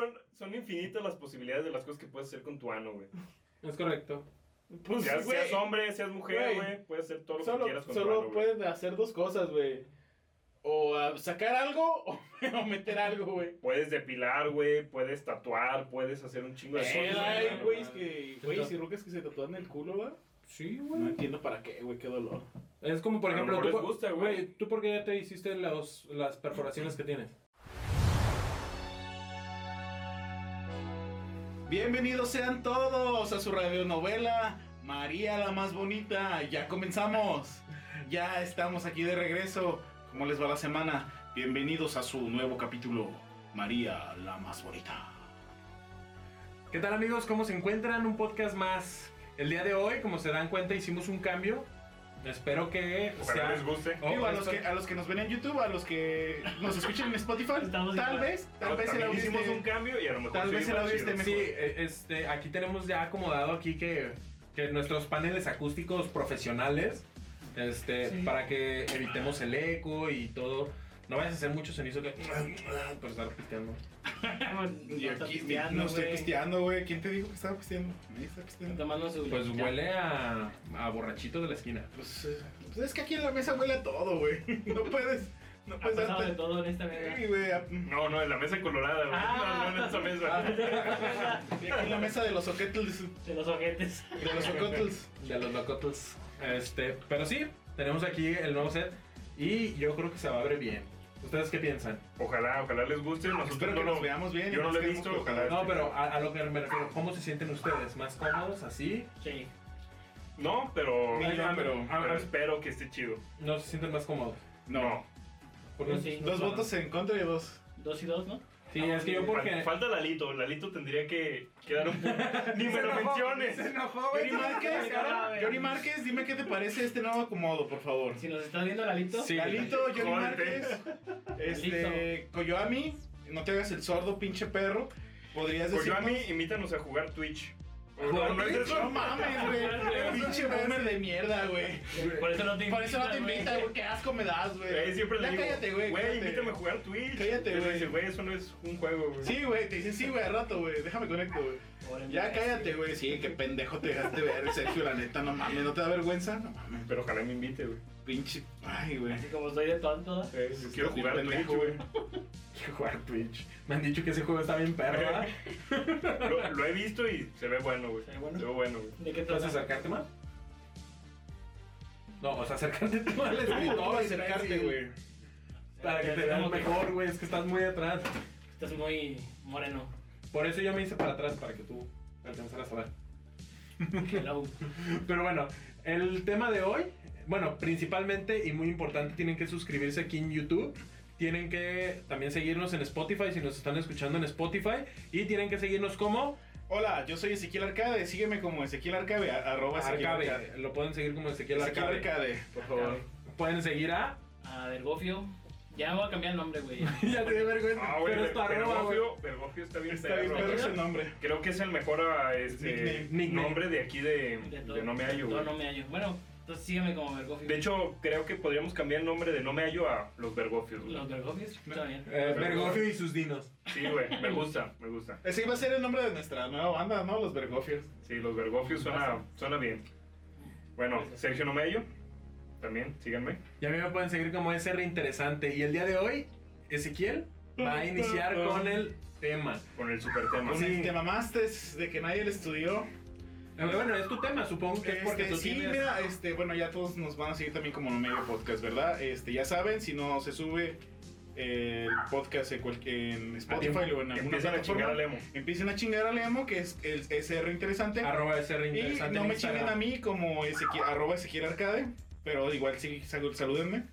son, son infinitas las posibilidades de las cosas que puedes hacer con tu ano, güey. Es correcto. Pues, Seas, güey, seas hombre, seas mujer, Güey. güey, puedes hacer todo lo que quieras con tu solo ano, güey. pueden hacer dos cosas, güey. O sacar algo o, o meter algo, güey. Puedes depilar, güey, puedes tatuar, puedes hacer un chingo de Eh, cosas. hay güey. güeyes que, güeyes y rucas que se tatúan el culo, ¿va? Sí, No güey. entiendo para qué, güey, qué dolor. Es como, por A lo ejemplo, mejor tú, les gusta, güey. ¿tú por qué ya te hiciste los, las perforaciones que tienes? Bienvenidos sean todos a su radionovela María la más bonita. Ya comenzamos. Ya estamos aquí de regreso. ¿Cómo les va la semana? Bienvenidos a su nuevo capítulo María la más bonita. ¿Qué tal amigos? ¿Cómo se encuentran? Un podcast más. El día de hoy, como se dan cuenta, hicimos un cambio. Espero que sea... les guste. Oh, Digo, a, los que, a los que nos ven en YouTube, a los que nos escuchan en Spotify, Estamos tal igual. vez, tal Pero vez el también audio hicimos esté- un cambio y a lo mejor tal se vez ve el audio chido. esté Sí, mejor. eh, este, aquí tenemos ya acomodado aquí que, que nuestros paneles acústicos profesionales, este, Sí. para que evitemos el eco y todo. No vayas a hacer mucho sonido que por estar pisteando. Y está aquí pisteando, no estoy güey. pisteando, güey. ¿Quién te dijo que estaba pisteando? Nadie está pisteando. Tomando su Pues huele a, a borrachito de la esquina. Pues, eh, pues es que aquí en la mesa huele a todo, güey. No puedes, no Ha puedes pasado de darte. todo en esta vida. Sí, güey. a- No, no, en la mesa colorada, güey. Ah. No, no en esa mesa. Y aquí en la mesa de los oquetles. De los ojetes. De los ocotles. De los locotles. Este, pero sí, tenemos aquí el nuevo set y yo creo que se va a ver bien. ¿Ustedes qué piensan? Ojalá, ojalá les guste. Nosotros Espero no que lo- nos veamos bien. Yo no lo he visto, ojalá. No, pero a, a lo que me refiero, ¿cómo se sienten ustedes? ¿Más cómodos así? Sí. No, pero, Ni yo, ah, pero- ah, pero- espero que esté chido. ¿No se sienten más cómodos? No. ¿Por qué? Yo sí. Dos votos en contra y dos. Dos y dos, ¿no? Sí, es que yo porque... Fal- Falta Lalito. Lalito tendría que quedar un punto. Ni me lo menciones. enojó, Johnny Márquez, cara, Johnny Márquez, dime qué te parece este nuevo acomodo, por favor. Si nos estás viendo, Lalito. Sí. Galito, Johnny. Márquez, este, Koyoami, no te hagas el sordo, pinche perro. Podrías decir. invítanos a jugar Twitch. No, mames, güey. Pinche boomer de mierda, güey. Por eso no te Por eso no te güey. invitan, güey. Qué asco me das, güey. Siempre le digo, cállate, güey. Güey, invítame a jugar Twitch. Cállate, güey. dice, güey, eso no es un juego, güey. Sí, güey, te dicen sí, güey, al rato, güey. Déjame conecto, güey. Ya cállate, güey. Sí, qué pendejo te dejaste ver, Sergio, la neta, no mames. ¿No te da vergüenza? No mames. Pero ojalá me invite, güey. Pinche. Ay, güey. Así como estoy de tonto. quiero jugar Twitch, güey. Quiero jugar Twitch. Me han dicho que ese juego está bien perro, ¿verdad? Lo, lo he visto y se ve bueno, güey. ¿Se ve bueno? Se ve bueno, güey. ¿De qué ¿Puedes trata? acercarte más? No, o sea, acércate tú al escritorio. No, acercarte, güey. Para que te veas mejor, güey. Es que estás muy atrás. Estás muy moreno. Por eso yo me hice para atrás, para que tú alcanzaras a ver. Hello. Pero bueno, el tema de hoy, bueno, principalmente y muy importante, tienen que suscribirse aquí en YouTube. Tienen que también seguirnos en Spotify si nos están escuchando en Spotify. Y tienen que seguirnos como Hola, yo soy Ezequiel Arcade. Sígueme como Ezequiel Arcade, arroba Ezequiel. Arcade. Lo pueden seguir como Ezequiel Ezequiel Arcabe. Arcade, por favor. Pueden seguir a. A. Ya voy a cambiar el nombre, güey. ya te dio vergüenza. Ah, güey, pero es tu arroba, güey. Bergofio, Bergofio está bien Está bien perro, ese nombre. Creo que es el mejor ah, este, Nickname. Nombre de aquí de, De, de No Me Hallo, todo güey. no me hallo. Bueno, entonces sígueme como Bergofio. De hecho, creo que podríamos cambiar el nombre de No Me Hallo a Los Bergofios, güey. Los Bergofios. Está bien. Eh, Bergofio y sus dinos. Sí, güey, me gusta, me gusta. Ese iba a ser el nombre de nuestra nueva banda, ¿no? Los Bergofiers. Sí, Los Bergofios suena, suena bien. Bueno, Sergio No Me Hallo, también, síganme. Y a mí me pueden seguir como SR Interesante. Y el día de hoy, Ezequiel va a iniciar con el tema. Con el super tema. Con Sí. el te mamaste de que nadie le estudió. Eh, Bueno, es tu tema, supongo que es porque Este, tú sí, tienes... mira, este, bueno, ya todos nos van a seguir también como No Medio Podcast, ¿verdad? Este, ya saben, si no se sube el podcast en, cual- en Spotify tiempo. o en alguna Empiezan a chingar a Lemo. empiecen a chingar a Lemo, que es el SR Interesante. Arroba SR Y Interesante no en me chinguen a mí como Ezequiel, arroba Ezequiel Arcade, pero igual sí, sal- salúdenme.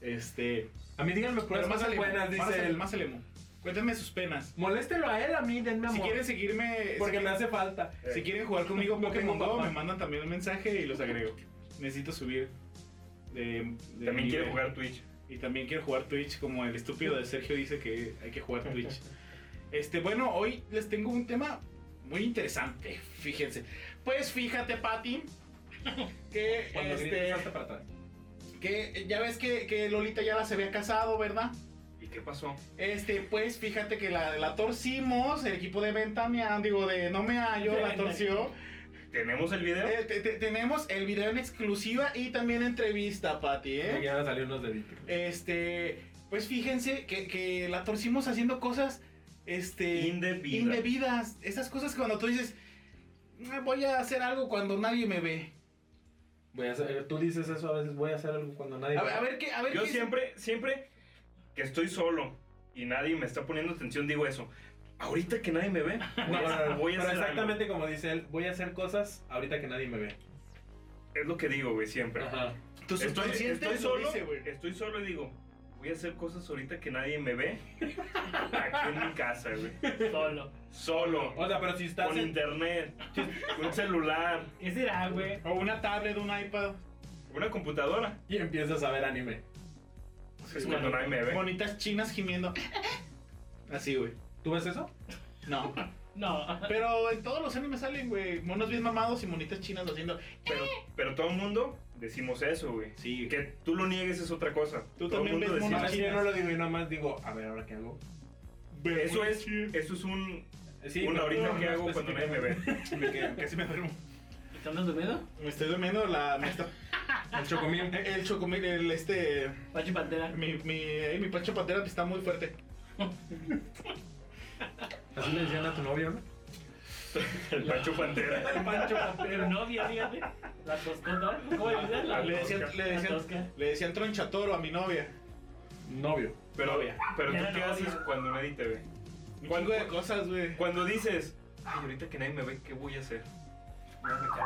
Este, A mí díganme pero más cosas buenas, más dice él. más al emo. Cuéntenme sus penas. Moléstelo a él, a mí, denme amor. Si quieren seguirme, Porque si, me hace falta. si quieren jugar conmigo Pokémon Go, papá. me mandan también un mensaje y los agrego. Necesito subir de, de También nivel. jugar Twitch. Y también quiero jugar Twitch, como el estúpido de Sergio dice que hay que jugar Twitch. Este, bueno, hoy les tengo un tema muy interesante, fíjense. Pues fíjate, Pati, que Cuando este, grites, salta para atrás. que ya ves que, que Lolita ya se había casado, ¿verdad? Y ¿Y qué pasó? Este, pues fíjate que la, la torcimos, el equipo de Ventania, digo, de No Me Hallo, la torció. ¿Tenemos el video? Eh, te- te- tenemos el video en exclusiva y también entrevista, Pati, ¿eh? van a salir unos deditos. Este, pues fíjense que, que la torcimos haciendo cosas, este... Indebida. indebidas. Esas cosas que cuando tú dices, "Ah, voy a hacer algo cuando nadie me ve. Voy a hacer, tú dices eso a veces, voy a hacer algo cuando nadie A, me ver- a ver qué, a ver Yo qué- siempre, siempre que estoy solo y nadie me está poniendo atención, digo eso. Ahorita que nadie me ve, No, voy a, no, no, no, voy a pero hacer exactamente como dice él, voy a hacer cosas ahorita que nadie me ve. Es lo que digo, güey, siempre. Ajá. Tu Estoy, estoy lo solo, dice, estoy solo y digo, voy a hacer cosas ahorita que nadie me ve. Aquí en mi casa, güey. Solo. Solo. O sea, pero si estás Con en- internet, un celular, ¿Qué será, güey? O una tablet, un iPad. una computadora. y empiezas a ver anime. Es cuando nadie me ve. Bonitas chinas gimiendo. Así, güey. ¿Tú ves eso? No. No. Pero en todos los animes salen, güey. Monos bien mamados y monitas chinas lo haciendo. Pero, pero todo el mundo decimos eso, güey. Sí. Que tú lo niegues es otra cosa. Tú Todo el también mundo ves es que yo no lo digo, yo nada más digo, a ver, ¿ahora qué hago? Eso es, eso es un, Sí, una que hago cuando nadie me ve. Me quedé, casi me duermo. ¿Estás durmiendo? Me estoy durmiendo la. Me está, El chocomil. el chocomil, el este. Pachi Pantera. Mi, mi, eh, mi pancho pantera está muy fuerte. Así le decían a tu novio, ¿no? El Pancho Pantera. El Pancho Pero novia, fíjate. La toscota. ¿Cómo le dicen? La Le decían, tosca. le decían, le decían tronchatoro a mi novia. Novio. Pero, Novia. pero tú qué novia. haces cuando nadie te ve. Un Cuando- chingo de cosas, güey. Cuando dices, ay, ahorita que nadie me ve, ¿qué voy a hacer?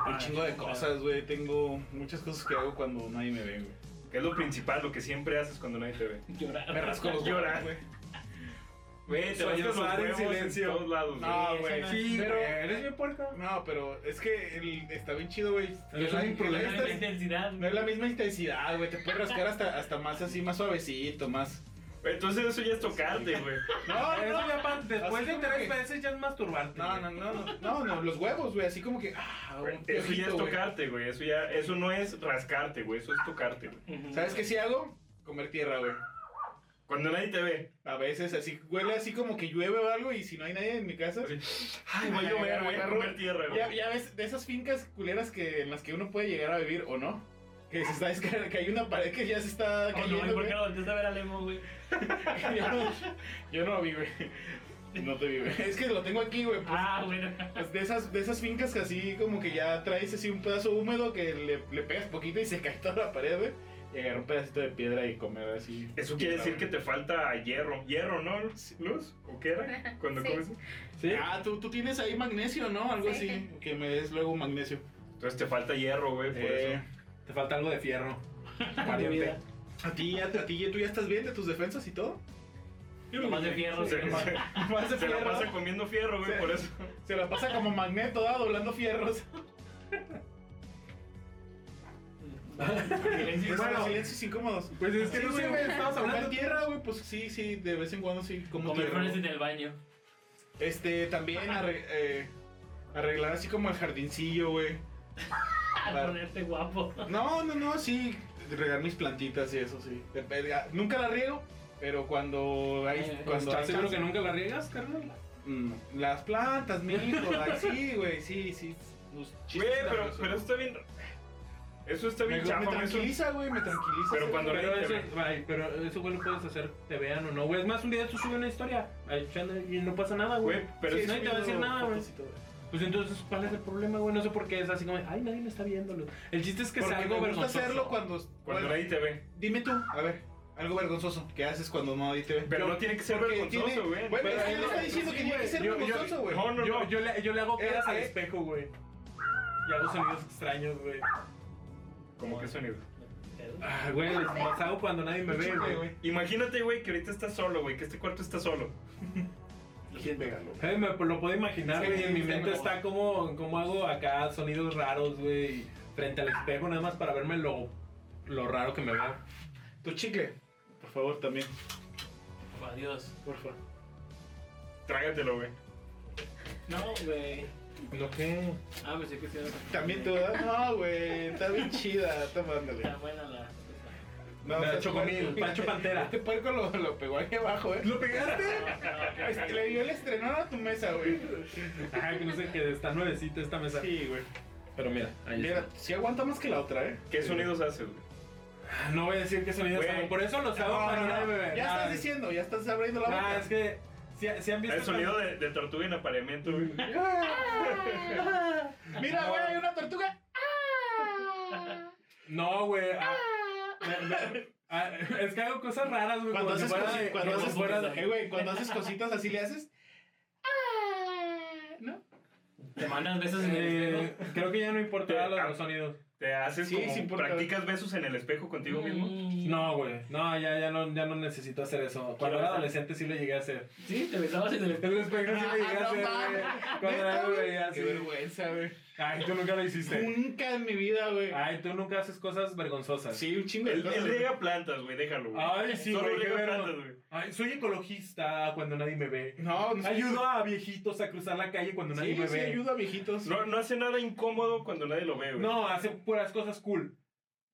Un chingo de cosas, güey. Tengo muchas cosas que hago cuando nadie me ve, güey. ¿Qué es lo principal, lo que siempre haces cuando nadie te ve? Llorar. Me rasco los Llorar. güey. Güey, te rascas los en silencio. en todos lados. güey. No, güey. no- Sí, pero- eres bien puerco. No, pero es que el, está bien chido, güey. No es la- La intensidad. No es la misma intensidad, güey. Te puedes rascar hasta, hasta más así, más suavecito, más. Entonces eso ya es tocarte, güey. No, Eso ya después de tres que- veces ya es masturbarte. No, no, no, no, no, no, los huevos, güey. Así como que. Ah, Eso ya es tocarte, güey. Eso ya, eso no es rascarte, güey. Eso es tocarte, güey. ¿Sabes qué sí hago? Comer tierra, güey. Cuando nadie te ve. A veces así huele así como que llueve o algo y si no hay nadie en mi casa. Así, Ay, voy a llover, voy a Agarro- comer tierra, güey. Ya, ya ves, de esas fincas culeras que en las que uno puede llegar a vivir o no. Que se está descar- que hay una pared que ya se está Oh, no, ¿y cayendo, por qué no volteaste a ver a Lemo, güey? yo, no, yo no vi, güey. No te vi, güey. Es que lo tengo aquí, güey. pues, Ah, bueno. pues, de esas, de esas fincas que así como que ya traes así un pedazo húmedo que le, le pegas poquito y se cae toda la pared, güey. Agarrar un pedacito de piedra y comer así. Eso quiere decir que te falta hierro. ¿Hierro, no, Luz? ¿O qué era? Cuando Sí. comes. ¿Sí? Ah, ¿tú, tú tienes ahí magnesio, ¿no? Algo Sí. así. Que me des luego magnesio. Entonces te falta hierro, güey, por Eh, eso. Te falta algo de fierro. ¿A ti, a, a ti, tú ya estás bien de tus defensas y todo? Más de fierro. Se, se- Más de se la fierro. pasa comiendo fierro, güey, Sí. por eso. Se la pasa como magneto, ¿da? Doblando fierros. Silencio. Bueno, Bueno. silencios incómodos. Pues es que Sí, no sé, güey, comer hablando. tierra, güey, pues sí, sí, de vez en cuando sí, como flores en el baño. Este, también arre- eh, arreglar así como el jardincillo, güey. Ponerte guapo. No, no, no, sí, regar mis plantitas y eso, sí. Dep- ah, Nunca la riego, pero cuando hay... Eh, cuando ¿Estás hay seguro que nunca la riegas, carnal? Mm, Las plantas, mijo, ay, sí, güey, sí, sí. Los Güey, pero, pero está bien. Eso está me, bien me chafa, güey, eso- tranquiliza, güey, me tranquiliza. Pero cuando Pero nadie te eso, ay, pero eso, güey, lo puedes hacer, te vean o no, güey. Es más, un día tú subes una historia y no pasa nada, güey. Güey, pero Sí, es- nadie te va a decir nada, güey. Pues entonces, ¿cuál es el problema, güey? No sé por qué es así como, ay, nadie me está viéndolo. El chiste es que Porque sea algo me gusta vergonzoso. hacerlo cuando... cuando nadie te ve. Dime tú, a ver, algo vergonzoso. ¿Qué haces cuando nadie te ve? Pero Yo- no tiene que ser vergonzoso, tiene- güey. Bueno, Pero es que no- está diciendo sí, que tiene que ser vergonzoso, güey. No, no, yo, no. yo, le, yo le hago Eh, al eh. espejo, güey. Y hago sonidos extraños, güey. ¿Cómo que sonido? Ah, güey, los hago cuando nadie me ve, güey. Imagínate, güey, que ahorita estás solo, güey, que este cuarto está solo. Pégalo. Eh, me lo puedo imaginar, Sí, güey. en mi mente está como, como hago acá sonidos raros, güey. Frente al espejo, nada más para verme lo, lo raro que me veo. Tu chicle, por favor, también. Adiós. Por favor. Trágatelo, güey. No, güey. ¿Lo qué? Ah, pensé que sí era. También tú, ¿verdad? No, güey, está bien chida, toma, ándale. Está buena la. No, sea, Chocomil, Pancho Pantera. Este puerco lo, lo pegó aquí abajo, eh. ¿Lo pegaste? Le dio el estrenón a tu mesa, güey. Ay, que no sé, que está nuevecita esta mesa. Sí, güey. Pero mira, ahí Mira, está. sí aguanta más que la otra, eh. ¿Qué sonidos haces, güey? No voy a decir qué sonidos Güey. hago. Por eso los hago No, para no, no no. Ya estás diciendo, ya estás abriendo la boca. Ah, es que. Han visto. El sonido de, de tortuga en apareamiento, güey. Mira, güey, hay una tortuga. No, güey. ah, ah, es que hago cosas raras, güey. Cuando haces, fuera cosi- de- cuando como si haces, fuera de- eh, cuando haces cositas así le haces. ¿No? Te mandas besos en el Eh, creo que ya no importa Te- los, los sonidos. ¿Te haces Sí, como sí practicas besos en el espejo contigo mismo? Mm. No, güey. No, ya, ya, no, ya no necesito hacer eso. Cuando era adolescente sí lo llegué a hacer. Sí, te besabas en el espejo. El espejo sí lo llegué a Ah, hacer, güey. Cuando era ¿Neta, lo güey? Qué vergüenza, güey. Ay, tú nunca lo hiciste. Nunca en mi vida, güey. Ay, tú nunca haces cosas vergonzosas. Sí, un chingo de Él, cosas. él riega plantas, güey, déjalo, güey. Ay, sí, Solo güey, qué riega vergo. plantas, güey. Ay, soy ecologista cuando nadie me ve. No, no sé. Ayudo a viejitos a cruzar la calle cuando nadie Sí, me sí, ve. ayuda a viejitos. No, no hace nada incómodo cuando nadie lo ve, güey. No, hace puras cosas cool.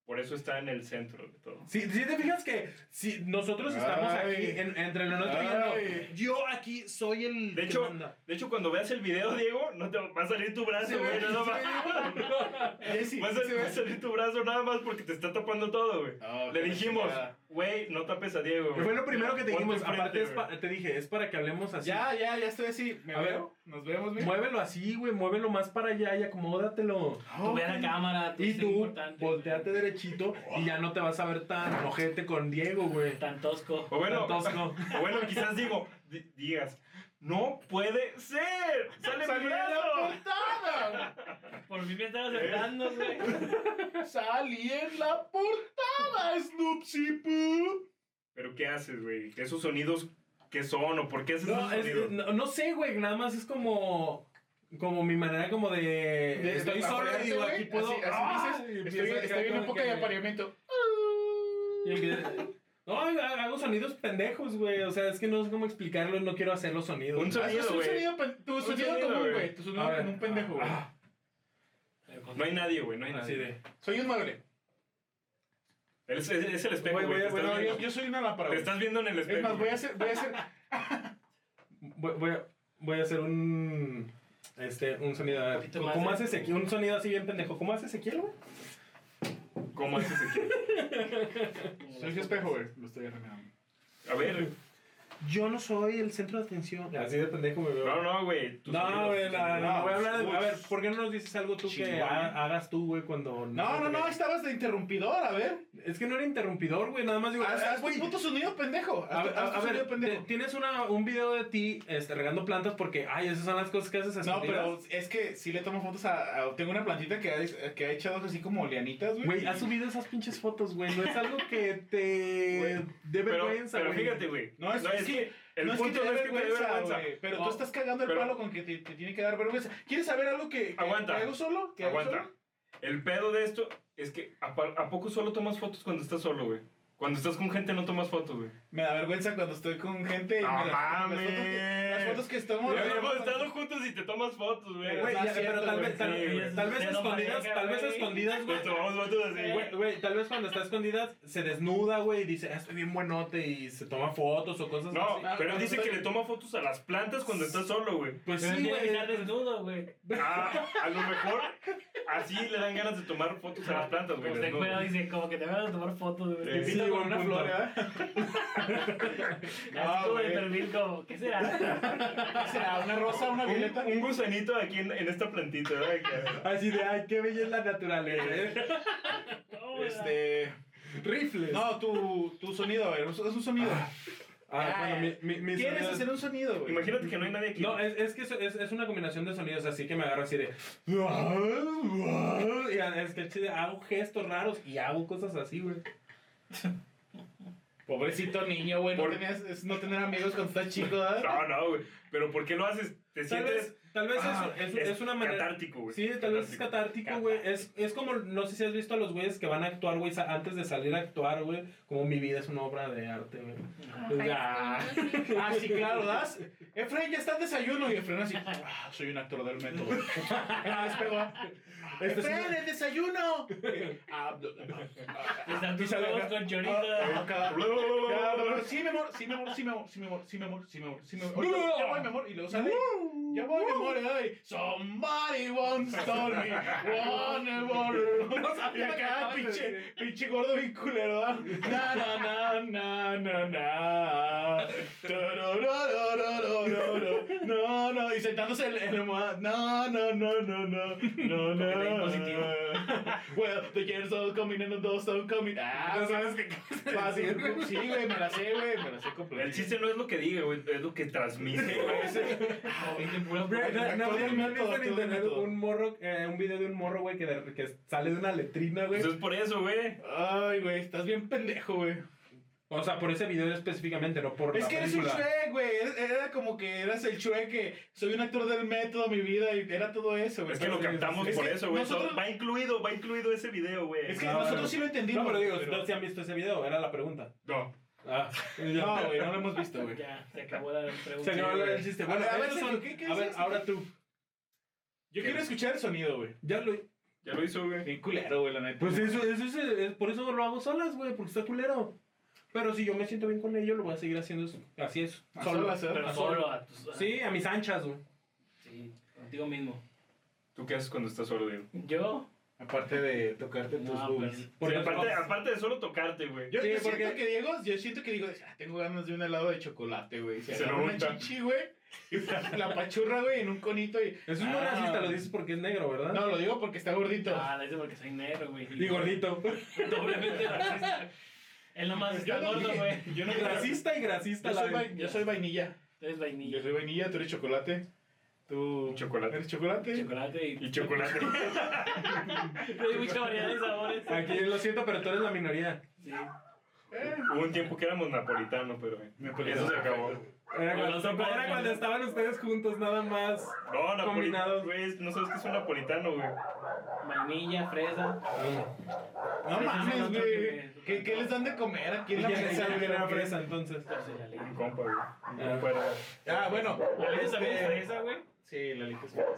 Por eso está en el centro de todo. Si, si te fijas que si nosotros estamos Ay. aquí en- entre lo nuestro y Ay. yo, aquí soy el De que hecho, manda. de hecho, cuando veas el video, Diego, no te va a salir tu brazo, güey, sí, Va a, sí salir tu brazo nada más porque te está tapando todo, güey. Ah, Le dijimos. Güey, no tapes a Diego. Que fue lo primero que te Ponte dijimos. Aparte, es güey. pa- te dije, es para que hablemos así. Ya, ya, ya estoy así. ¿Me A ver. veo? ¿Nos vemos bien? Muévelo así, güey. Muévelo más para allá y acomódatelo. Tú ve a la cámara, tú Y tú, importante. volteate derechito y ya no te vas a ver tan ojete con Diego, güey. Tan tosco. O bueno, Tan tosco. o bueno, quizás digo, di- digas, no puede ser. Sale ¡Salí en la portada! Por fin me estabas esperando, güey. ¡Salí en la portada, Snoopsy Poo! Pero ¿qué haces, güey? ¿Esos sonidos qué son o por qué haces No, esos es- sonidos? no, no sé, güey. Nada más es como. Como mi manera como de. De- estoy solo digo, aquí puedo. Así, así ¡Ah! dices, Y estoy, acá estoy en época de apareamiento. y No, hago sonidos pendejos, güey. O sea, es que no sé cómo explicarlo y no quiero hacer los sonidos. Un sonido, un güey. sonido, tu Un sonido sonido, común, güey. Tu sonido ver. como un pendejo, güey. Ah, No hay nadie, güey, no hay nadie. de. Soy un mueble. Es, es- es el espejo, Güey, No, yo, soy una lámpara, te güey. estás viendo en el espejo. Es más, voy a hacer, voy a hacer... Voy, voy a, voy a hacer un. Este, un sonido. más ¿Cómo hace Ezequiel? Un sonido así bien pendejo. ¿Cómo hace Ezequiel, güey? ¿Cómo haces aquí? Soy su espejo, güey. Lo estoy arreglando. A ver. Yo no soy el centro de atención. Así de pendejo me veo. No, no, güey. No, güey, no, no, no, voy a hablar de... A ver, ¿por qué no nos dices algo tú que ha- hagas tú, güey, cuando... No, no, no, estabas de interrumpidor, a ver. Es que no era interrumpidor, güey, nada más digo... Haz, ah, haz tu güey, puto sonido pendejo. Haz, a- tu a ver, sonido pendejo. te- tienes una, un video de ti este, regando plantas porque, ay, esas son las cosas que haces a No, pero es que sí le tomo fotos a... a- tengo una plantita que ha, que ha echado así como lianitas, güey. Güey, has subido esas pinches fotos, güey, no es algo que te dé Pero, vergüenza, pero güey. fíjate, güey. No, es- es que- el no es que punto te no es que te dé vergüenza. Pero No. tú estás cagando el Pero- palo con que te, te tiene que dar vergüenza. ¿Quieres saber algo que, que, Aguanta. hago solo? ¿Que hago Aguanta. solo? El pedo de esto es que ¿a, ¿a poco solo tomas fotos cuando estás solo, güey? Cuando estás con gente no tomas fotos, güey. Me da vergüenza cuando estoy con gente. y No me las- mames. Las fotos que, las fotos que estamos... Güey, hemos estado juntos y te tomas fotos, güey. Güey, no es cierto, pero tal vez, tal, sí, güey. tal vez no escondidas, tal vez güey. escondidas, güey. Tomamos fotos así. Güey, güey, tal vez cuando está escondidas se desnuda, güey, y dice, ah, estoy bien buenote y se toma fotos o cosas No, así. Ah, pero él cuando dice estoy- que le toma fotos a las plantas cuando estás solo, güey. Pues Pero sí, güey. estar desnudo, güey. Ah, a lo mejor así le dan ganas de tomar fotos a las plantas, güey. Como se desnudo. cuida, dice, como que te van a tomar fotos, güey. Sí, con una punto. flor, Ah, así como de güey. perfil, como, ¿qué será? ¿Qué será? ¿Una rosa, una Un, violeta? un gusanito aquí en, en esta plantita, ¿verdad? Así de, ay, qué bella es la naturaleza. ¿eh? No, Este... Rifles. No, tu, tu sonido, a ver, es un sonido. Ah, bueno, mi, mi, mi ¿Quieres sonido- hacer un sonido, güey? Imagínate que no hay nadie aquí. No, es, es que es, es, es una combinación de sonidos, así que me agarro así de... Y es que hago gestos raros y hago cosas así, güey. Pobrecito niño, güey. No, Por- tenías, es no tener amigos cuando estás chico, ¿verdad? No, no, güey. Pero ¿por qué lo haces? ¿Te Tal sientes...? vez, tal vez Ah, es, es, es una manera. Catártico, güey. Sí, tal vez es catártico, güey. Es, es como, no sé si has visto a los güeyes que van a actuar, güey, antes de salir a actuar, güey. Como mi vida es una obra de arte, güey. Ah. Ah, sí, claro, ¿das? Efraín, ya está el desayuno. Y Efraín así, ah, soy un actor del método. Ah, despegó. Este es Efraín, el desayuno. Ah, con Ah, chorita. acá. Ya, Sí, mi amor, sí, mi amor, sí, mi amor, sí, mi amor, sí, mi amor, sí, mi amor, sí, mi amor. Ahorita, Ya voy, mi amor. Y luego sale. Ya voy, mi amor. Ay, somebody once told me. One more. Y acá, pinche, pinche gordo bien culero. ¿ah? Na, na, na, na, na, na. No, no. Y sentándose en la almohada. No, no, no, no, no. No, Porque no. positivo. Well, the years all coming and the doors all coming. Ah, ¿No sabes qué fácil. Sí, güey, me la sé, güey. Me la sé El completa. chiste no es lo que diga, güey, es lo que transmite. Ah, Güey, ¿No, no, del no, ¿no has método, visto en internet un morro, eh, un video de un morro, güey, que, sale de una letrina, güey? Eso es por eso, güey. Ay, güey, estás bien pendejo, güey. O sea, por ese video específicamente, no por Es la que eres un. Shrek, güey. Era- como que eras el Shrek que soy un actor del método, mi vida, y era todo eso, güey. Es que lo captamos Es por que eso, güey. nosotros- Va incluido, va incluido ese video, güey. Es que No, nosotros no. sí lo entendimos. No, pero digo, pero- no si han visto ese video, era la pregunta. No. Ah, No, güey, no lo hemos visto, güey. Ya, se acabó la pregunta. Se acabó el chiste. A Bueno, ver, a ver, estos Sergio, son- ¿qué- qué a ver, ahora tú. Yo quiero escuchar el sonido, güey. Ya lo... Ya lo hizo, güey. Bien culero, güey, la neta. Pues eso, eso es, es- por eso lo hago solas, güey, porque está culero. Pero si yo me siento bien con ello, lo voy a seguir haciendo es- así es. A Solo. ¿eh? Pero a solo a tus. Sí, a mis anchas, güey. Sí, contigo mismo. ¿Tú qué haces cuando estás solo, Diego? Yo. Aparte de tocarte tus No, boobies. pues. Porque Sí, aparte, aparte de solo tocarte, güey. Yo, Sí, yo porque- siento que Diego, yo siento que digo, ah, tengo ganas de un helado de chocolate, güey. Se lo una chichi, güey. Y la, la pachurra, güey, en un conito y. Eso es muy Ah. racista, lo dices porque es negro, ¿verdad? No, lo digo porque está gordito. Ah, lo hice porque soy negro, güey. Y gordito. Doblemente racista. Él nomás está Yo no gordo, güey. Yo no Racista y gracista Yo la soy, vez. vai- yo soy vainilla. Tú eres vainilla. Yo soy vainilla, tú eres chocolate. Tú. Chocolate. ¿Eres chocolate? Chocolate y. Y chocolate. Hay mucha variedad de sabores. Aquí lo siento, pero tú eres la minoría. Sí. Eh, Hubo un tiempo que éramos napolitanos, pero Napolitano. eso se acabó. Era Bueno, cuando, son era cuando estaban ustedes juntos, nada más. No, napolitano, Combinados. güey. No sabes qué es un napolitano, güey. Vainilla, fresa. No es mames, güey. que ¿Qué, ¿Qué les dan de comer aquí ¿Y en la mesa? era fresa entonces? La. Un compa, güey. Ah. Ah, bueno. ¿Esa también es este- fresa, güey? Sí, la lija es fresa.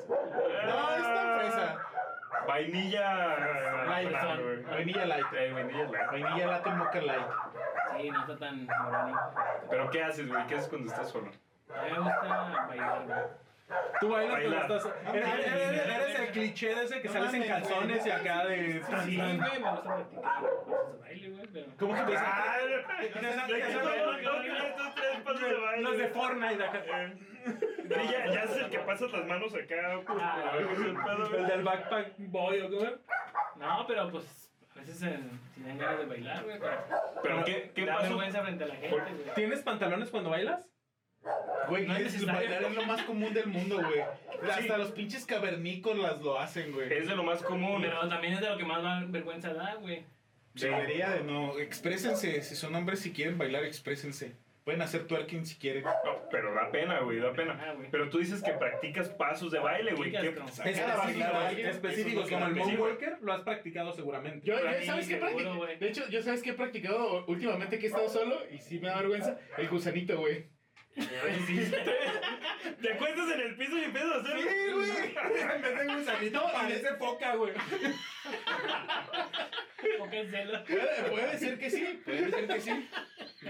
No, es tan fresa. Vainilla. Light, son. güey. Vainilla light. Eh, vainilla light. Vainilla latte mocha light. Sí, no está tan moronito. Pero ¿qué haces, güey? ¿Qué haces cuando estás solo? A mí me gusta bailar, güey. Tú bailas Bailar. cuando estás. Eres, eres- eres el cliché de ese que No sales en mames, güey. calzones y acá de. Sí, güey, me gusta practicar cosas de baile, güey, pero... ¿Cómo que te Ah. Los de Fortnite acá. Sí, ya, ya es el que pasas las manos acá. pues, Ah, es el pedo, El güey. del backpack boy o cómo. No, pero pues veces eh, si dan ganas de bailar, güey, pero... Pero ¿qué, qué da pasó? vergüenza frente a la gente, güey. ¿Tienes pantalones cuando bailas? Güey, No es es necesario. bailar es lo más común del mundo, güey. Hasta los pinches cavernícolas lo hacen, güey. Es de lo más común. Pero también es de lo que más vergüenza da, güey. Debería de no. Exprésense. Si son hombres, si quieren bailar, exprésense. Pueden hacer twerking si quieren. No, pero da pena, güey, da pena. Ah, güey. Pero tú dices que practicas pasos de baile, güey. ¿Qué- la bailar a Específicos, es como el lo que- Moonwalker, lo has practicado seguramente. Yo, yo- ¿sabes qué seguro, practico? güey. De hecho, yo sabes qué he practicado últimamente que he estado solo y sí me da vergüenza. El gusanito, güey. Te acuestas en el piso y empiezas a hacer. Sí, güey. En vez de gusanito parece foca, güey. Puede, puede ser que sí, puede ser que sí.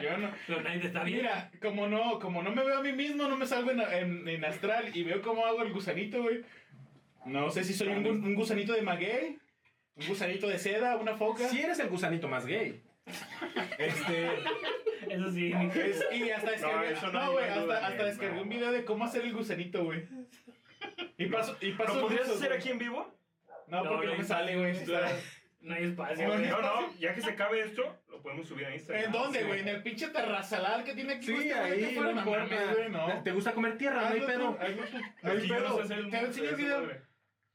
Yo no. Pero nadie te está viendo. Mira, como no, como no me veo a mí mismo, no me salgo en, en, en astral y veo cómo hago el gusanito, güey. No sé si soy un, un gusanito de maguey, un gusanito de seda, una foca. Si eres el gusanito más gay. Este, Eso sí. es- y hasta descargué, no güey, hasta, hasta en- descargué no. un video de cómo hacer el gusanito, güey. Y paso, y paso ¿Lo podrías hacer aquí en vivo? No, No, porque no me hay sale, güey. No hay espacio, No, güey. No, no, ya que se acabe esto, lo podemos subir a Instagram. ¿En dónde, güey? En el pinche terrazalal que tiene aquí. Sí, este güey ahí, no importa. no. ¿Te gusta comer tierra? No hay tú, pedo. hazlo. No hay pedo. sé hacer el Te enseño el video.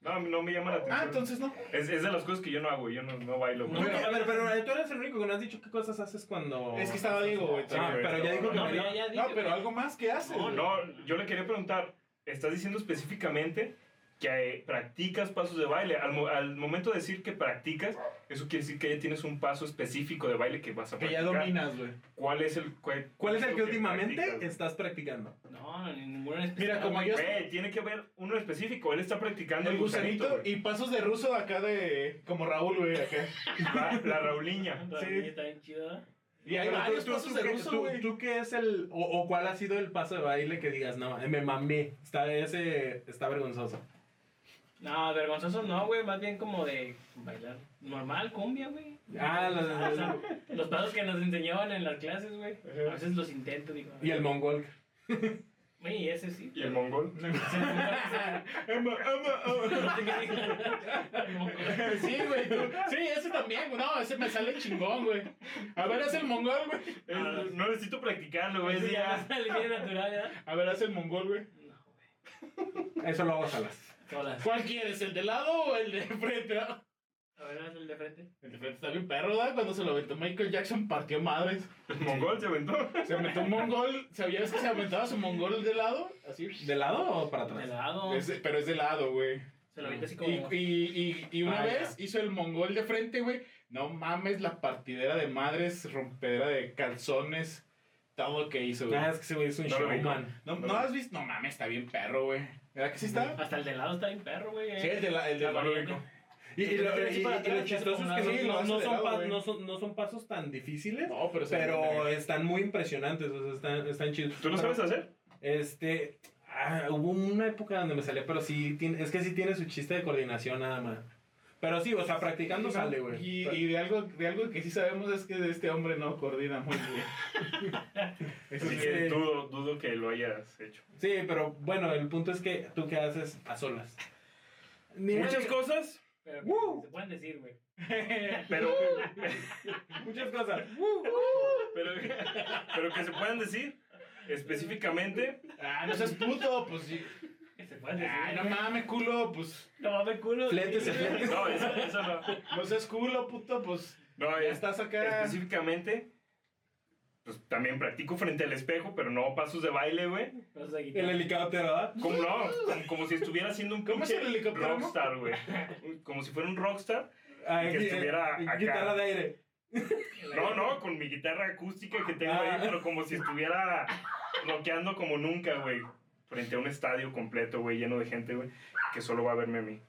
No, no me llama la atención. Ah, entonces no. Es, es de las cosas que yo no hago, yo no, no bailo. Güey. a ver, pero tú eres el único que no has dicho qué cosas haces cuando. Es que estaba Diego, güey. Ah, pero ya dijo que No, No, pero algo más que hace. No, güey? No, yo le quería preguntar, ¿estás diciendo específicamente que practicas pasos de baile? Al, mo- al momento de decir que practicas, eso quiere decir que ya tienes un paso específico de baile que vas a Que practicar. ya dominas, güey. ¿Cuál es el cuál, ¿Cuál es el que lo últimamente practicas? estás practicando? No, ni ninguno en Mira, como yo- Güey, tiene que haber uno específico. Él está practicando El gusanito güey. y pasos de ruso acá de. Como Raúl, güey, acá. la, la Rauliña. Sí. Está bien chido. ¿eh? Y hay varios tú- pasos tú de ruso, tú- güey. ¿Tú qué es el. O, o cuál ha sido el paso de baile que digas, no, me mamé? Está, ese está vergonzoso. No, vergonzoso no, güey. Más bien como de bailar normal, cumbia, güey. Ah, los- O sea, los pasos que nos enseñaban en las clases, güey. A veces los intento, digo. Y el mongol. Güey, ese sí. ¿Y el mongol? Sí, güey. tú- Sí, ese también, güey. No, ese me sale chingón, güey. A ver, haz el mongol, güey. Es- no necesito practicarlo, güey. Es ya ya- sale bien natural, ¿verdad? A ver, haz el mongol, güey. No, güey. Eso lo hago solas. Todas. ¿Cuál quieres? ¿El de lado o el de frente? A ver, haz el de frente. El de frente está bien perro, ¿verdad? Cuando se lo aventó Michael Jackson partió madres. El mongol se aventó. Se aventó un mongol. ¿Sabías que se aventaba su mongol de lado? Así. ¿De lado o para De atrás? lado. Es de- pero es de lado, güey. Se lo avienta así como. Y, y, y, y una Ah, vez hizo el mongol de frente, güey. No mames, la partidera de madres, rompedera de calzones, todo lo que hizo, güey. Ah, es que ese güey es un No lo vi. showman. ¿No, ¿No has visto? No mames, está bien perro, güey. ¿Verdad que sí está? Hasta el de lado está bien perro, güey. eh. Sí, el de la, el de La variante. Y, y lo, y- y lo chistoso es que no, son pa- no, son, no son pasos tan difíciles, No, pero, pero están muy impresionantes, o sea, están, están chidos. ¿Tú lo sabes hacer? Este, ah, hubo una época donde me salía, pero sí, tiene- es que sí tiene su chiste de coordinación nada más. Pero sí, o sea, practicando sale, güey. Y, y de, algo, de algo que sí sabemos es que este hombre no coordina muy bien. Eso Así sí. que dudo, dudo que lo hayas hecho. Sí, pero bueno, el punto es que tú qué haces a solas. Ni Muchas cosas, Pero ¡Woo! se pueden decir, güey. pero, Muchas cosas. pero, pero que se puedan decir específicamente. Ah, no seas puto, pues sí. Se pueden decir. Ay, no mames, culo, pues. No mames, culo. Flétese, Sí. flétese. No, eso, eso no. No seas culo, puto, pues. No, Ya es, estás acá. específicamente, pues también practico frente al espejo, pero no pasos de baile, güey. El helicóptero, ¿verdad? Como no, como, como si estuviera haciendo un ¿Cómo es pinche el helicóptero, no? rockstar, güey. Como si fuera un rockstar. Ah, que gui- estuviera eh, acá. Guitarra de aire. No, no, con mi guitarra acústica que tengo Ah. ahí, pero como si estuviera rockeando como nunca, güey. Frente a un estadio completo, güey, lleno de gente, güey, que solo va a verme a mí.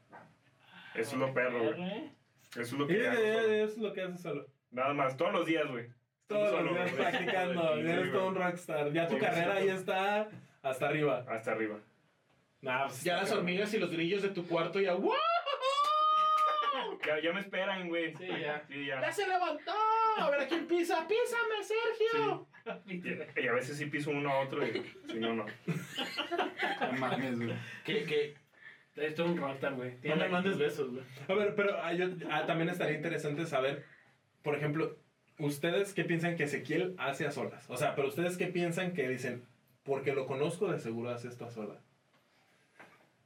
Eso es lo perro, güey. Eso es lo Sí, que hago Eso es lo que haces solo. Nada más, todos los días, güey. Todos Solo, los días güey. practicando. Sí, Eres todo un rockstar. Ya tu Sí, carrera ahí está hasta arriba. Hasta arriba. Nah, pues, Ya las hormigas y los grillos de tu cuarto ya. ¡Wow! Ya, ya me esperan, güey. Sí, ya. Sí, ¡Ya ya. se levantó! A ver a quién pisa. ¡Písame, Sergio! Y, y a veces sí piso uno a otro y si no, no. No mames, güey. Que, que. Esto es un rockstar, güey. No me mandes besos, güey. A ver, pero ah, yo- ah, también estaría interesante saber, por ejemplo, ustedes qué piensan que Ezequiel hace a solas. O sea, pero ustedes qué piensan que dicen, porque lo conozco, de seguro hace esto a solas.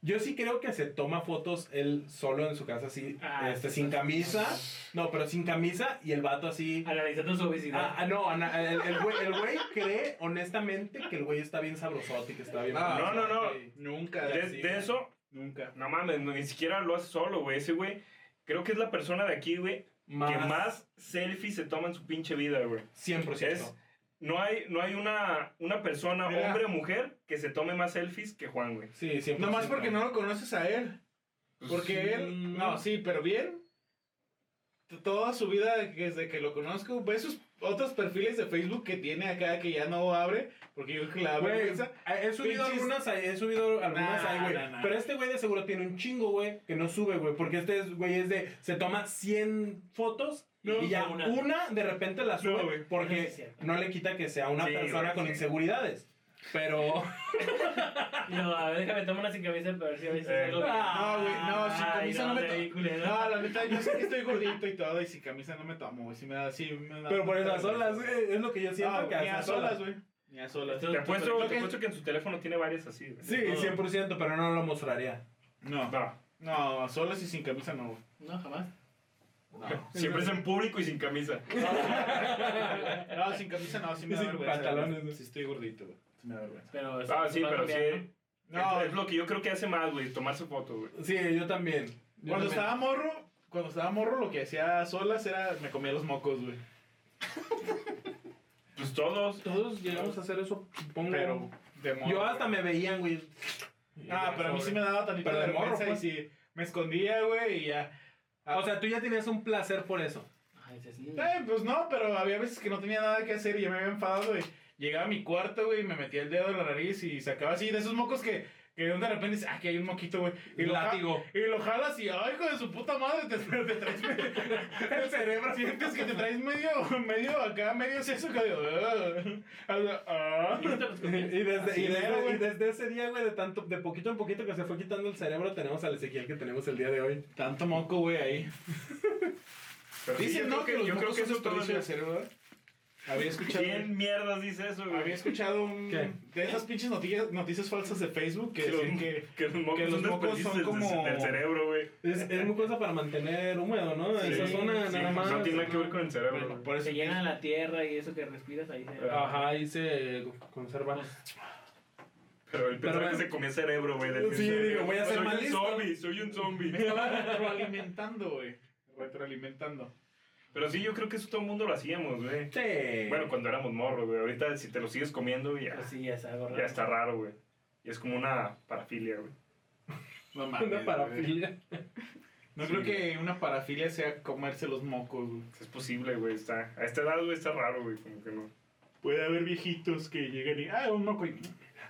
Yo sí creo que se toma fotos él solo en su casa, así, Ah, este, sin camisa. No, pero sin camisa y el vato así. Analizando su obesidad. Ah, ah, no, ana- el, el güey, el güey cree honestamente que el güey está bien sabrosote y que está bien. Ah, no, no, no. Nunca. De, sí, de eso, Nunca. no mames, ni siquiera lo hace solo, güey. Ese güey, creo que es la persona de aquí, güey, que más selfies se toma en su pinche vida, güey. 100%. Es- No hay, no hay una, una persona, Mira. hombre o mujer, que se tome más selfies que Juan, güey. Sí, 100%. Nomás porque no lo conoces a él. Porque Sí. él. No, sí, pero bien. Toda su vida, desde que lo conozco, ve sus otros perfiles de Facebook que tiene acá que ya no abre. Porque yo creo que la Güey, vergüenza. he subido Pinches- algunas ahí, he subido algunas Nah, ahí, güey. nah, nah. Pero este güey de seguro tiene un chingo, güey, que no sube, güey. Porque este es- güey es de, se toma 100 fotos No, y ya una. una. de repente la sube, No, güey. porque no le quita que sea una Sí, persona güey, con sí. inseguridades. Pero, No, a ver, déjame tomar una sin camisa para ver si a veces Eh. algo. No, güey, no, sin Ay, camisa no, me tomo. No, la neta, yo sé que estoy gordito y todo, y sin camisa no me tomo, güey. Si me da, sí me da. pero por esas solas, güey, es lo que yo siento No, que ni a solas, güey. Ni a solas. Te apuesto, que- que en su teléfono tiene varias así, güey. Sí, 100%, pero no lo mostraría. No. No. No, solos y sin camisa no, güey. No, jamás. No. Siempre es en público y sin camisa. No, sin camisa no, sí me da Sin vergüenza. pantalones, güey. ¿no? Sí estoy gordito, güey. Sí me da vergüenza. Pero Ah, sí, pero sí. cambiando. No, es, lo que yo creo que hace más, güey, tomarse fotos, güey. Sí, yo también. Yo Cuando también. estaba morro, cuando estaba morro lo que hacía solas era me comía los mocos, güey. Pues todos. Todos llegamos a hacer eso, supongo. Pero de morro. yo hasta me veían, güey. Ah, pero a mí sí me daba tantito Pero de de morro, vergüenza y pues. sí me escondía, güey, y ya. Ah, O sea, tú ya tenías un placer por eso. Ay, sí. Eh, pues no, pero había veces que no tenía nada que hacer y ya me había enfadado, güey. Llegaba a mi cuarto, güey, y me metía el dedo en la nariz y sacaba así de esos mocos que, que de repente dices, ah, aquí hay un moquito, güey. Y lo, Látigo. y lo jalas y, ay, hijo de su puta madre, te, te traes medio, el cerebro. Sientes que te traes medio, medio acá, medio seso, que digo, ah, ah. ¿Y desde, Así y, desde, mero, güey. y desde ese día, güey, de tanto, de poquito en poquito que se fue quitando el cerebro, tenemos al Ezequiel que tenemos el día de hoy. Tanto moco, güey, ahí. Pero sí, Dicen, yo no, que, los yo creo mocos que eso todo de cerebro, ¿verdad? Había escuchado... ¿Quién mierdas dice eso, güey? Había escuchado un, ¿Qué? de esas pinches noticias, noticias falsas de Facebook que Que decían que... que los mocos que los son mocos son del- como- del cerebro, güey. Es, es muy cosa para mantener húmedo, ¿no? Sí, Esa zona sí, nada más. No tiene nada que ver con el cerebro. Bueno, por eso Se llenan a la tierra y eso que respiras ahí se... Ajá, ahí se conserva. Pero el Pero- que se comía cerebro, güey. del Sí, cerebro. digo, voy a ser soy más un zombie, soy un zombie. Me estaba retroalimentando, güey. Retroalimentando. Pero sí, yo creo que eso todo el mundo lo hacíamos, güey. Sí. Bueno, cuando éramos morros, güey. Ahorita si te lo sigues comiendo, ya, Pues sí, ya es algo raro. ya está raro, güey. Y es como una parafilia, güey. No mames. Una parafilia. güey. No creo que una parafilia sea comerse los mocos, güey. Es posible, güey. Está, a esta edad, güey, está raro, güey. Como que no. Puede haber viejitos que lleguen y. Ah, un moco. y-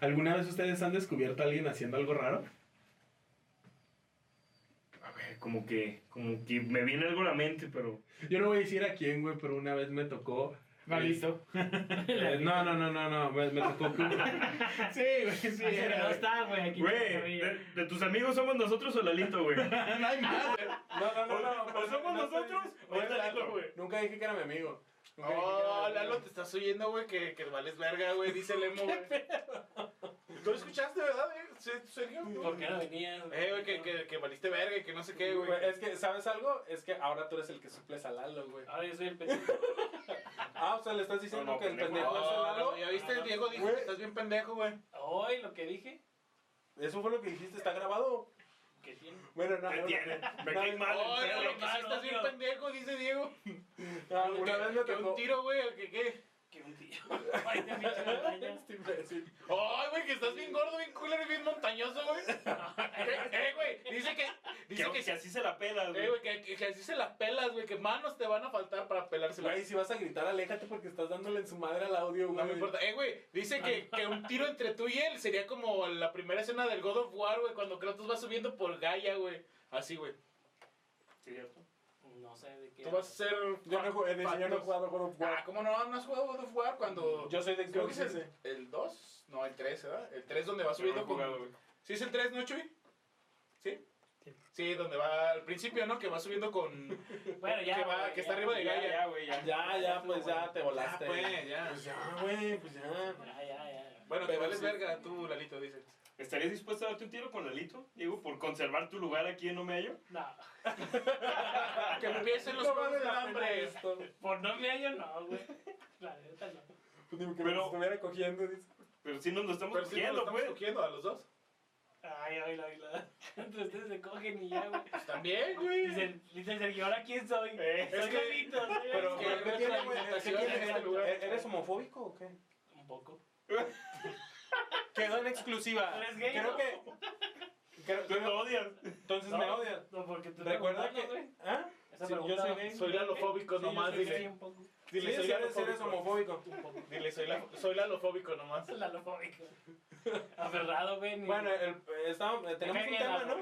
¿Alguna vez ustedes han descubierto a alguien haciendo algo raro? Como que, como que me viene algo a la mente, pero. Yo no voy a decir a quién, güey, pero una vez me tocó. Malito. Eh, no, no, no, no, no. Me, me tocó que. Sí, güey, sí. Era, no güey. está, güey. Aquí Güey, de, de tus amigos somos nosotros o Lalito, güey. No hay más, güey. No, no, O, o somos nosotros o es Lalito, güey. Nunca dije que era mi amigo. Nunca Oh. Lalo, te estás oyendo, güey, que, que vales verga, güey, dice Lemo, güey. ¿Tú lo escuchaste, verdad, eh? ¿Sí, Sergio? ¿Por qué no venías? Eh, güey, que, que, que valiste verga y que no sé qué, güey. Güey, es que, ¿sabes algo? Es que ahora tú eres el que suples a Lalo, güey. Ahora yo soy el pendejo. Ah, o sea, le estás diciendo No, no, que el pendejo. pendejo es el Lalo. ya viste, el Diego dijo Güey. que estás bien pendejo, güey. Hoy lo que dije, Eso fue lo que dijiste, ¿está grabado? que tiene. Bueno, no, ¿Qué no, tiene? no, Me no, cae mal. Oh, el perro. lo que sí estás bien tío. pendejo, dice Diego. Ah, una vez me que un tocó. tiro, güey, o que qué. Que un tío. Ay, te pinche montaña. Este imbécil. Ay, güey, que estás bien gordo, bien culero y bien montañoso, güey. eh, eh, güey, dice que, dice Que, que, que así se la pelas, eh, güey. güey, que, que, que así se las pelas, güey, que manos te van a faltar para pelársela. Güey, si vas a gritar, aléjate porque estás dándole en su madre al audio, güey. No me importa. Eh, güey, dice que, que un tiro entre tú y él sería como la primera escena del God of War, güey, cuando Kratos va subiendo por Gaia, güey. Así, güey. ¿Cierto? No sé de qué. Tú vas a ser. Yo no, he jugado- yo no he jugado God of Ah, War. ¿cómo no? ¿No has jugado God of War cuando.? Yo soy de Creo que es el, ese. el 2, no, el 3, ¿verdad? El 3 donde va subiendo con. ¿Sí es el 3, no, Chuy? ¿Sí? Sí. Sí, donde va al principio, ¿no? Que va subiendo con. Bueno, ya. que, va, güey, que está ya, arriba de Ya, Gaia. ya, güey, ya. Ya, ya, pues ya te Ya, volaste. pues, ya. Pues ya, güey, pues ya. Ya, ya, ya. Bueno, te Pero vales sí. verga tú, Lalito, dice. ¿Estarías dispuesto a darte un tiro con Lalito, Diego, por conservar tu lugar aquí en No Me Hallo? No. Que empiecen los No vale del la hambre. esto. Por no me hallo, no, güey. La neta no. Pues digo que Pero- nos estuviera cogiendo, dice. Pero si nos lo estamos Pero sí, nos lo cogiendo, estamos güey. cogiendo a los dos. Ay, ay, ay, ay. Entre ustedes se cogen y ya, güey. Pues también, güey. Dice, dice Sergio, ¿ahora quién soy? Eh, soy es que- Lalito, soy pero-. ¿qué tiene, güey? ¿Qué tiene en este lugar? ¿E- ¿Eres homofóbico o qué? Un poco. Quedó en exclusiva. ¿Eres gay, Creo no? que. creo- Tú me odias. entonces me odias. No, porque tú Recuerda que. güey. ¿Ah? Esa Sí, yo soy gay. Soy lalofóbico Sí, nomás, dile. Dile, sí, soy eres, eres homofóbico. Un poco. Dile, soy, la, soy lalofóbico nomás. Lalofóbico. Aferrado, güey. Bueno, el, estábamos- Me teníamos un tema, ¿no?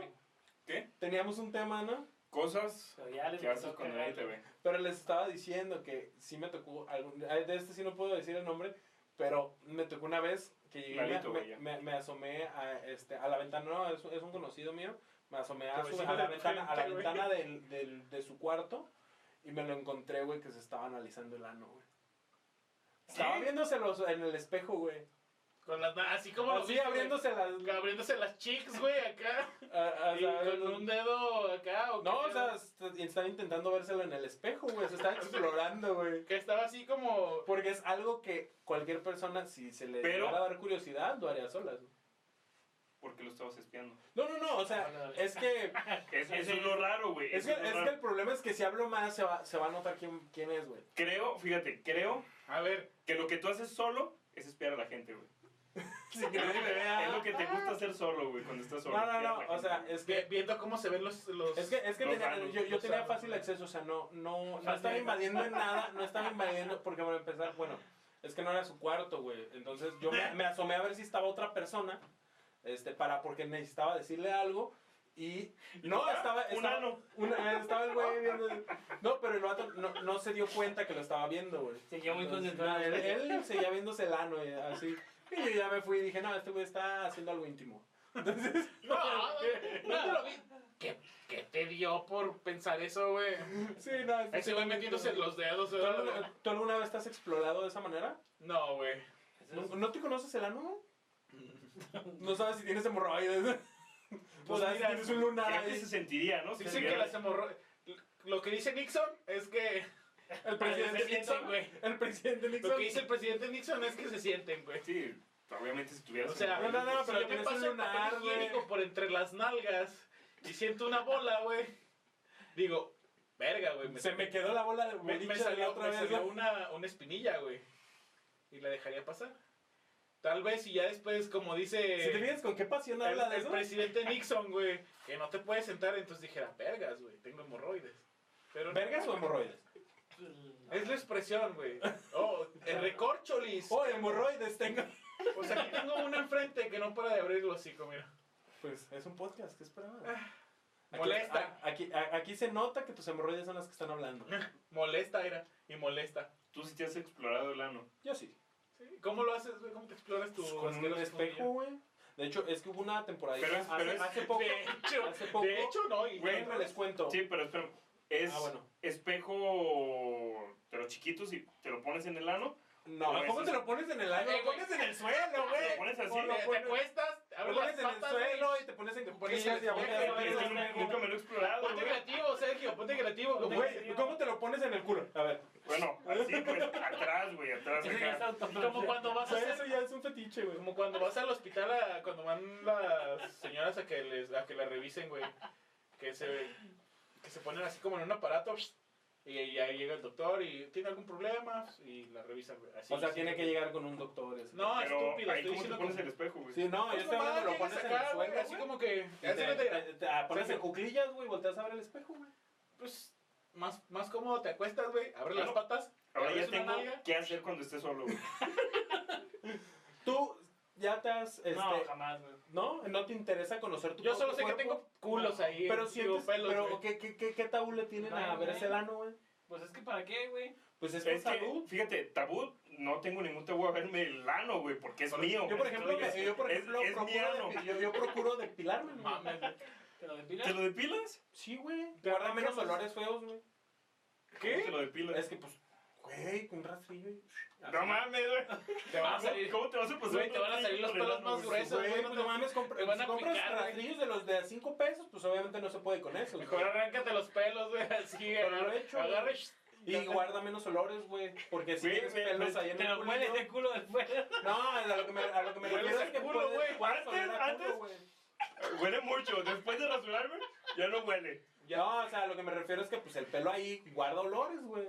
¿Qué? Teníamos un tema, ¿no? Cosas que haces cuando nadie te ve. Pero les estaba diciendo que sí me tocó algún, ay, de este sí no puedo decir el nombre, pero me tocó una vez que llegué, me, me, me asomé a, este, a la ventana, no, es, es un conocido mío, me asomé a, su- la ventana, a la ventana del, del, de su cuarto y me lo encontré, güey, que se estaba analizando el ano, güey. Estaba viéndoselos en el espejo, güey. Con las na- así como los Así güey. abriéndose las. Abriéndose las cheeks, güey, acá. a- a- Y a- con un dedo acá. ¿o No, qué o sea, pedo? est- están intentando vérselo en el espejo, güey. Se están explorando, güey. Que estaba así como. Porque es algo que cualquier persona, si se le Pero- llegara a dar curiosidad, lo haría solas. güey. Porque lo estabas espiando. No, no, no, o sea, Ándale. es que, Es- eso es lo raro, güey. es que, lo es que el problema es que si hablo más se va, se va a notar quién, quién es, güey. Creo, fíjate, creo A ver, que lo que tú haces solo es espiar a la gente, güey. Sin que nadie me vea. Es lo que te gusta hacer solo, güey, cuando estás solo. No, no, no, o sea, es que... viendo cómo se ven los. los Es que, es que Los tenía- yo, yo tenía fácil acceso, o sea, no, no, no estaba invadiendo en nada, no estaba invadiendo, porque para empezar, bueno, es que no era su cuarto, güey, entonces yo me, me asomé a ver si estaba otra persona, este, para, porque necesitaba decirle algo, y no, estaba, un estaba, ano. una- estaba el güey viendo, no, pero el vato no, no se dio cuenta que lo estaba viendo, güey. Seguía muy concentrado. él, él seguía viéndose el ano, y así, y yo ya me fui y dije, no, este güey está haciendo algo íntimo. Entonces, No, no te lo vi. ¿Qué, qué te dio por pensar eso, güey? sí, no, Ese güey metiéndose los dedos, ¿Tú alguna, tú alguna vez te has explorado de esa manera? No, güey. ¿No, no te conoces el ano? No sabes si tienes hemorroides. Pues sabes si mira, tienes un lunar ¿Qué se sentiría, no? Dicen que las hemorroides. Lo que dice Nixon es que. El presidente Nixon, güey. El presidente Nixon. Lo que dice el presidente Nixon es que se sienten, güey. Sí, obviamente si tuvieras... O sea, No, no, no, si pero yo me paso el higiénico por entre las nalgas y siento una bola, güey. Digo, verga, güey. Se me quedó la bola de me, salió, otra me vez. una, una espinilla, güey. Y la dejaría pasar. Tal vez y ya después, como dice Si te fijas con qué pasión el, habla de el eso. presidente Nixon, güey, que no te puedes sentar, entonces dijera, vergas, güey, tengo hemorroides. Pero ¿Vergas o hemorroides? Es la expresión, güey. Oh, el recorcholis. Oh, hemorroides tengo. Pues aquí tengo una enfrente que no para de abrir el hocico, mira. Pues es un podcast, ¿qué esperabas? Aquí- Molesta. a- Aquí, a- aquí se nota que tus hemorroides son las que están hablando. Molesta era. Y molesta. Tú sí te has explorado el ano. Yo sí. Sí. ¿Cómo lo haces, güey? ¿Cómo te exploras tu Pues con un espejo, güey. De hecho, es que hubo una temporada Pero hace, pero es- hace poco. De hecho, hace poco. de hecho, no. Y Güey, Déjenme les cuento. Sí, pero espera. Es Ah, bueno. espejo los chiquitos y te lo pones en el ano. No, Pero ¿cómo te lo pones en el? Eh, Lo pones en el suelo, güey. Lo pones así. Lo te, te pones- acuestas, Lo pones en el suelo y te pones en pones cuclillas y pones nunca me lo he explorado, Ponte creativo, Sergio, ponte creativo. Güey, ¿cómo te lo pones en el culo? A ver. Bueno, así pues, atrás, güey, atrás Como cuando vas a hacer eso ya es un fetiche, güey. Como cuando vas al hospital, a, cuando van las señoras a que les a que la revisen, güey. Que se, que se ponen así como en un aparato. Y, y ahí llega el doctor y tiene algún problema y la revisan, güey. Así, O sea, tiene que llegar con un doctor. ese. No, Pero estúpido, ahí estoy cómo te diciendo pones como- el espejo, güey. Sí, no, yo estoy hablando, lo pones en el suelo, Así como que. Te, te- te- ah, pones Sí, en sí. cuclillas, güey, volteas a ver el espejo, güey. Pues más, más cómodo te acuestas, güey. Abres las patas. Ahora ya tengo qué hacer cuando esté solo, güey. Tú ya te has, este, No, jamás, güey. ¿No? ¿No te interesa conocer tu Yo solo sé que tengo culos ahí. Pero sientes, pelos, pero güey. ¿qué, qué, qué, qué tabú le tienen a ver güey. ese lano, güey? Pues es que ¿para qué, güey? Pues es, Es que, tabú. fíjate, tabú, no tengo ningún tabú a verme el ano, güey, porque es mío. Yo, por ejemplo, me- yo, por es- ejemplo, es procuro, depi- yo, yo procuro depilarme, güey. Mames. ¿Te lo depilas? ¿Te lo depilas? Sí, güey. Guarda menos olores feos, güey. ¿Cómo te lo depilas? Es que, pues, güey, con un rastrillo. No mames, güey. Te van a salir. ¿Cómo te vas a pasar? Güey, te van a salir los pelos más gruesos. Güey, no no mames, te van a si compras picar, güey. rastrillos de los de a 5 pesos, pues obviamente no se puede con eso. Mejor arráncate los pelos, güey. Así, lo agarra, y- guarda menos olores, güey. Porque si tienes pelos ahí en Te el lo culillo- hueles de culo después. No, a lo que me, a lo que me refiero es que culo, puedes, güey. Antes- culo, antes- güey. Huele mucho. Después de rasurarme, ya no huele. No, o sea, a lo que me refiero es que pues el pelo ahí guarda olores, güey.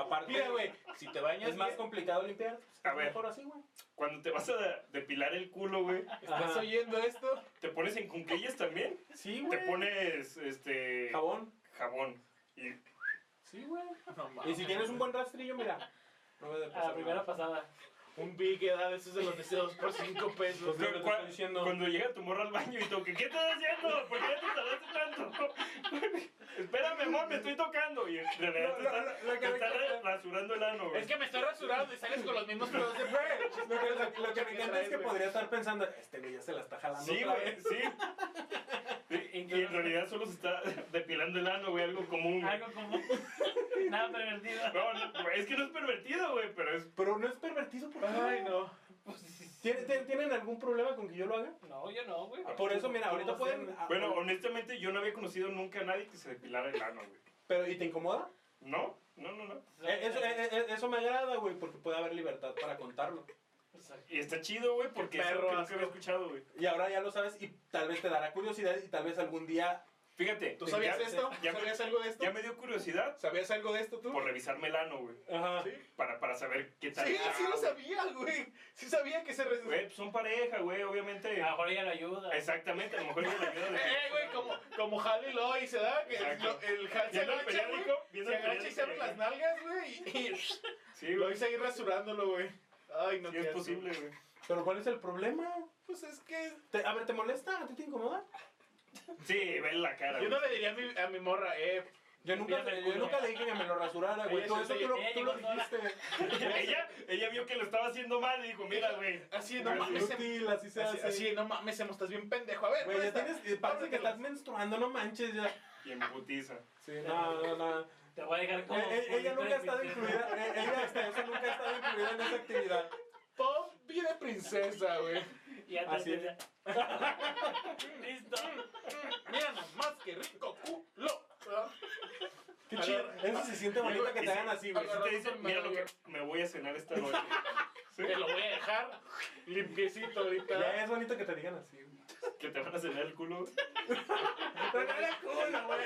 Aparte, Mira, güey, si te bañas es más complicado limpiar. pues, A ver. mejor así, güey. Cuando te vas a depilar el culo, güey, ¿estás Ajá. oyendo esto? ¿te pones en cunquillas también? Sí, Te güey. pones, este... Jabón. Jabón. Y Sí, güey. No, Y si tienes un buen rastrillo, mira. No me A la primera pasada. Un Big Edad, esos de los deseos por 5 pesos. Pues, diciendo. Cuando llega tu morra al baño y toque, ¿qué estás haciendo? ¿Por qué te tardaste tanto? Espérame, amor, me estoy tocando. Y en realidad Lo- te lo- está, lo que te me está encanta- rasurando el ano, güey. Es que me estoy rasurando y sales con los mismos pelos de Lo que, lo- lo que me encanta es que podría estar pensando, este güey ya se la está jalando Sí, güey, sí. Y, y en realidad solo se está depilando el ano, güey, algo común. güey. Algo como. Nada pervertido. No, no, es que no es pervertido, güey, pero es... Pero no es pervertido porque... Ay, no. Pues ¿Tienen, algún problema con que yo lo haga? No, yo no, güey. Por eso, mira, ahorita ¿Cómo pueden... ah, Bueno, honestamente, yo no había conocido nunca a nadie que se depilara el ano, güey. Pero, ¿y te incomoda? No, no, no, no. Eh, Eso, eh, eh, eso me agrada, güey, porque puede haber libertad para contarlo. Exacto. Y está chido, güey, porque Qué es algo perro que nunca había escuchado, güey. Y ahora ya lo sabes y tal vez te dará curiosidad y tal vez algún día... Fíjate. ¿Tú sabías ya- esto? Ya, me- ¿Sabías algo de esto? ya me dio curiosidad ¿Sabías algo de esto tú? por revisarme el ano, güey. Ajá. Sí. Para, para saber qué tal. Sí, sí lo güey. sabía, güey. Sí sabía que se... Re... Güey, pues son pareja, güey, obviamente. A lo mejor ella lo ayuda. Exactamente, a lo mejor ella le ayuda de Eh, eh, güey, como, como Hal y Lois, ¿verdad? Que Exacto. lo- el Hal se el agacha, güey. Se el agacha y se abre las nalgas, güey. Y, y Sí, güey. Lois ahí rasurándolo, güey. Ay, no Sí qué es posible, güey. Pero ¿cuál es el problema? Pues es que... Te- a ver, ¿te molesta? ¿A ti te incomoda? Sí, ve la cara. Yo no le diría a mi, a mi morra, eh... Yo nunca, el yo nunca le dije que me lo rasurara, güey. Todo eso tú lo, tú lo sola. dijiste. ella, ella vio que lo estaba haciendo mal y dijo, mira, güey. Así, no mames, em- Útil, así se así, hace. así, no mames, estás bien pendejo. A ver, Güey, ya tienes, eh, parece que estás menstruando, no manches ya. Y en putiza. Sí, no, no, no. Te voy a dejar como. Eh, eh, ella nunca ha estado incluida, eh, ella hasta eso nunca ha estado incluida en esa actividad. Pop vida princesa, güey. Y antes Así de- Listo. Mira nomás, qué rico culo. Qué chido. Eso se siente bonito que te hagan así, güey. Si te dicen, mira lo que me voy a cenar esta noche. ¿Sí? Te lo voy a dejar limpiecito ahorita. Ya es bonito que te digan así, güey. Que te van a cenar el culo. Pero no eres culo, güey.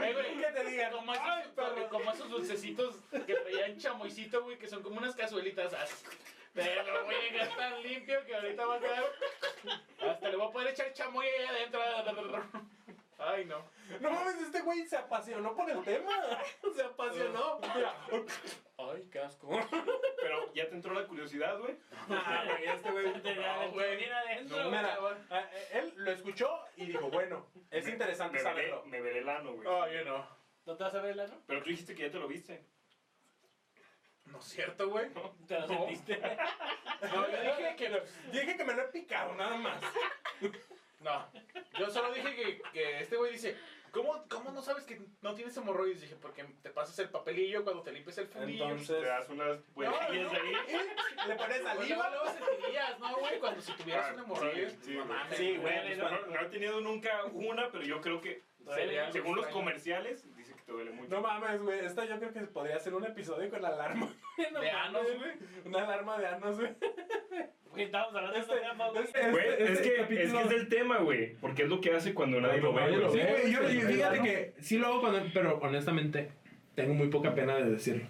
Eh, güey, Que te digan, Como ay, esos, perro. como esos dulcecitos que traían chamoycito, güey, que son como unas cazuelitas. ah, Te lo voy a dejar tan limpio que ahorita va a quedar. Hasta le voy a poder echar chamoy ahí adentro. Ay, no. No mames, este güey se apasionó por el tema. Se apasionó. Mira. Ay, qué asco. Pero ya te entró la curiosidad, güey. Ah, güey, este güey. El güey. adentro. No, Mira, eh, él lo escuchó y dijo, bueno, es interesante Me veré, saberlo. me veré el ano, güey. Oh, yo no. ¿No te vas a ver el ano? Pero tú dijiste que ya te lo viste. No es cierto, güey. ¿Te lo No. sentiste? No, yo dije que. Dije que me lo he picado, nada más. No. Yo solo dije que, que este güey dice. ¿Cómo, ¿Cómo no sabes que no tienes hemorroides? Dije, porque te pasas el papelillo cuando te limpias el fundillo. Te Entonces, das unas vueltillas no. ahí. le pones Pues luego, saliva. luego sentirías, ¿no, güey? Cuando si tuvieras Ah, un hemorroide. sí, sí, no güey. mames, Sí, güey. güey. No, no, no he tenido nunca una, pero yo creo que Sería según los extraño. comerciales te duele mucho. No mames, güey. Esta yo creo que podría ser un episodio con alarma. No De anos, güey. Una alarma de anos, güey. Güey, estábamos hablando de Este- esta gama, güey. este- este- es, que, es que es del tema, güey. Porque es lo que hace cuando nadie lo ve. Sí, güey, yo, fíjate que sí lo hago cuando, pero honestamente tengo muy poca pena de decirlo.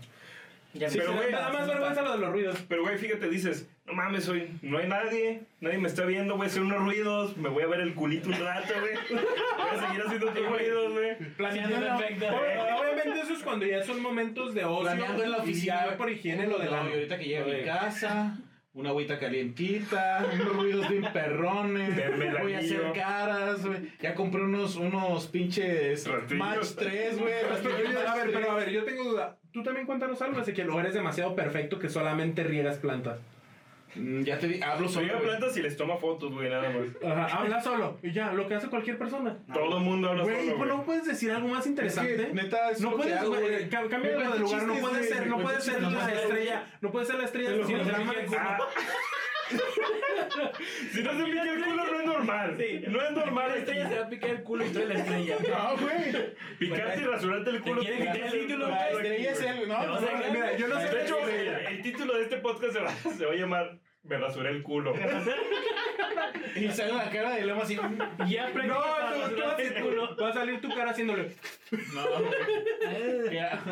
Ya Sí, pero, pero güey, nada más vergüenza lo de los ruidos. Pero, güey, fíjate, dices, no mames, hoy no hay nadie, nadie me está viendo, voy a hacer unos ruidos, me voy a ver el culito un rato, güey. Voy a seguir haciendo otros ruidos, güey. Planeando perfecto. Ob- Obviamente eso es cuando ya son momentos de ocio. Planeando en la y oficina. ya por higiene lo de No, la... ahorita que llegue a mi casa, una agüita calientita, unos ruidos bien perrones, Verme voy a hacer caras, güey. Ya compré unos, unos pinches. Match 3, güey. A ver, pero a 3. ver, yo tengo duda. Tú también cuéntanos algo, Ezequiel, o eres demasiado perfecto que solamente riegas plantas. Mm, Ya te di, hablo solo. Llega plantas y les toma fotos, güey, nada más. Ajá, habla solo. Y ya, lo que hace cualquier persona. Todo el mundo habla Güey, solo, pues güey. no puedes decir algo más Es interesante. que, neta, es no puedes, hago, güey, güey. ca- cámbialo Me de lugar, no puede ser, no puede ser la estrella, no puede ser la estrella Te lo Si no se pica el culo, no es normal. Sí. No es normal. La estrella se va a picar el culo y tú eres la estrella. No, güey. Picarte y rasurarte el culo. Quieren quitar el título, La estrella es el, no, no. Mira, yo no sé De hecho, el, título de este podcast se va a llamar Me rasuré el culo. Y sale la cara de Lema así. No, Ya No, tú, tú rasurarte el culo. va a salir tu cara haciéndole. Ya,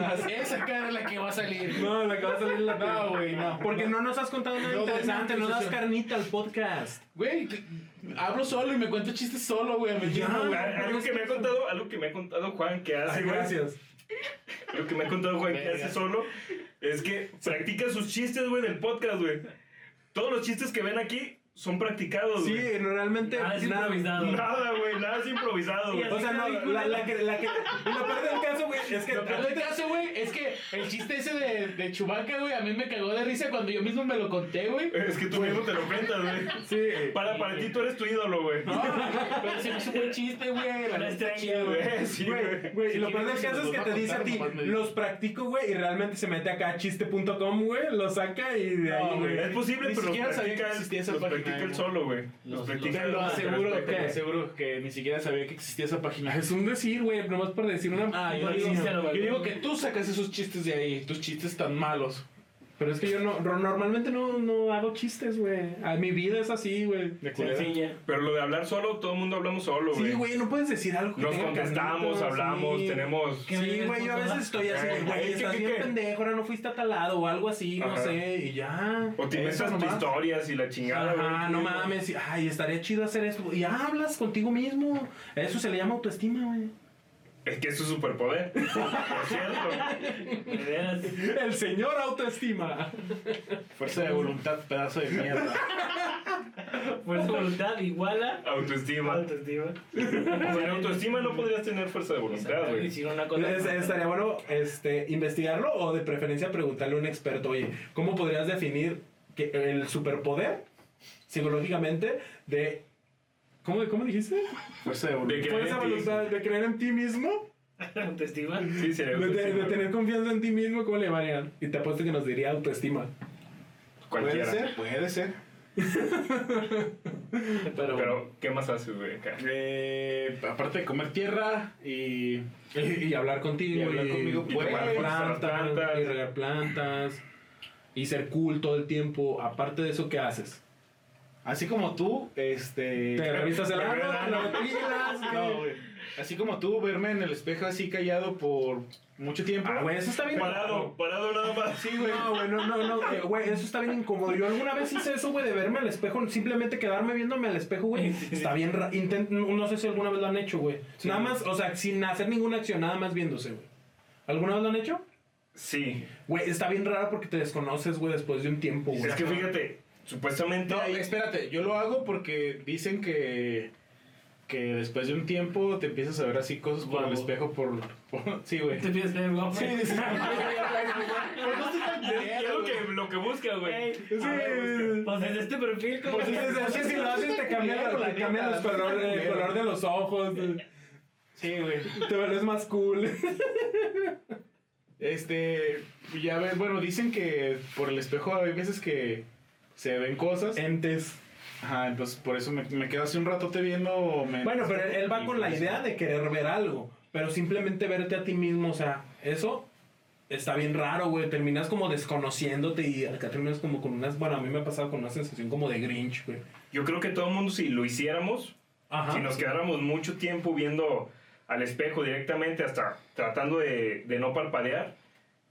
Esa cara es la que va a salir. No, la que va a salir la No, güey, no. Porque no nos has contado nada No, interesante, no, no das no, carnita al podcast. Güey, que- hablo solo y me cuento chistes solo, güey. Algo que me ha contado, algo que me ha contado Juan que hace, Ay, gracias. Lo que me ha contado Juan que Verga. hace solo es que practica sus chistes, güey, del podcast, güey. Todos los chistes que ven aquí son practicados, Sí, güey. realmente Nada es nada. improvisado. Nada, güey, nada es improvisado, güey. O sea, no, la, la que, la que, y lo peor del caso, güey, es que Lo peor del caso, güey, es que el chiste ese de, de Chewbacca, güey, a mí me cagó de risa cuando yo mismo me lo conté, güey. Es que tú mismo te lo cuentas, güey. sí, Para, para ti tú eres tu ídolo, güey. No, pero se me hizo un buen chiste, güey. la neta está chido, güey. Sí, Güey, y lo peor del caso es que te dice a ti, los practico, güey, y realmente se mete acá a chiste.com, güey, lo saca y de ahí, güey. Es posible, Ni pero los siquiera sabía que existía esa página, practica él solo, güey. Los Los- practica Te lo aseguro, te te aseguro que ni siquiera sabía que existía esa página. Es un decir, güey, nomás por decir una. Ah, yo digo, yo digo que tú sacas esos chistes de ahí, tus chistes tan malos. Pero es que yo no, ro- normalmente no, no hago chistes, güey. A Mi vida es así, güey. De culera. Sencilla. Pero lo de hablar solo, todo el mundo hablamos solo, güey. Sí, güey, no puedes decir algo que Nos contestamos, hablamos, sí. tenemos... ¿Qué me Sí, güey, yo a veces estoy así, güey, ¿qué, estás qué, bien qué? pendejo, ahora no fuiste a tal lado o algo así, no sé, y ya. O te Eso inventas tus nomás. historias y la chingada, güey. Ajá, no mames, y- ay, estaría chido hacer eso. Y hablas contigo mismo. Eso se le llama autoestima, güey. Es que es su superpoder. Por cierto. El señor autoestima. Fuerza de voluntad, pedazo de mierda. Fuerza de voluntad igual a Autoestima. autoestima. Sin autoestima no podrías tener fuerza de voluntad, güey. Decir una cosa. Es- estaría bueno este, investigarlo o de preferencia preguntarle a un experto, oye, ¿cómo podrías definir que el superpoder psicológicamente de... ¿Cómo, cómo dijiste? Fuerza de De voluntad. que- Fuerza en ti. voluntad de creer en ti mismo, Autoestima. Sí, sería de, de- de autoestima. tener confianza en ti mismo, ¿cómo le llamarían? Y te apuesto que nos diría autoestima. Puede Cualquiera. ser, puede ser. Pero, Pero, ¿qué más haces, güey? Eh, aparte de comer tierra y. Y, y hablar contigo Y hablar conmigo, y pues. plantas, plantas. y regar plantas y ser cool todo el tiempo. Aparte de eso, ¿qué haces? Así como tú, este. Te revisas el ano, No, güey. Así como tú, verme en el espejo así callado por mucho tiempo. Ah, güey, eso está bien. Parado, parado nada más. Sí, güey. No, güey, no, no, no, eh, güey, eso está bien incómodo. Yo alguna vez hice eso, güey, de verme al espejo, simplemente quedarme viéndome al espejo, güey. Está bien, ra- intent- no no sé si alguna vez lo han hecho, güey. Sí. Nada más, o sea, sin hacer ninguna acción, nada más viéndose, güey. ¿Alguna vez lo han hecho? Sí. Güey, está bien raro porque te desconoces, güey, después de un tiempo, güey. Es que fíjate, supuestamente No, hay- espérate, yo lo hago porque dicen que. Que después de un tiempo te empiezas a ver así cosas por el espejo por. por- sí, güey. Te pides ser guapo. Sí, es culero, lo güey. que, lo que busca, güey. Ey, Sí. A ver, Pues desde este perfil, como. Pues es, es que si lo haces te cambian, te cambian los color, el color de los ojos, Sí, güey. te ves más cool. Este. Ya ves, bueno, dicen que por el espejo hay veces que se ven cosas. Entes. Ajá, entonces por eso me, me quedo así un ratote viendo. me- Bueno, pero él, él va con la idea de querer ver algo, pero simplemente verte a ti mismo, o sea, eso está bien raro, güey. Terminas como desconociéndote y acá terminas como con unas. Bueno, a mí me ha pasado con una sensación como de Grinch, güey. Yo creo que todo el mundo, si lo hiciéramos, Ajá. si nos quedáramos mucho tiempo viendo al espejo directamente, hasta tratando de, de no parpadear,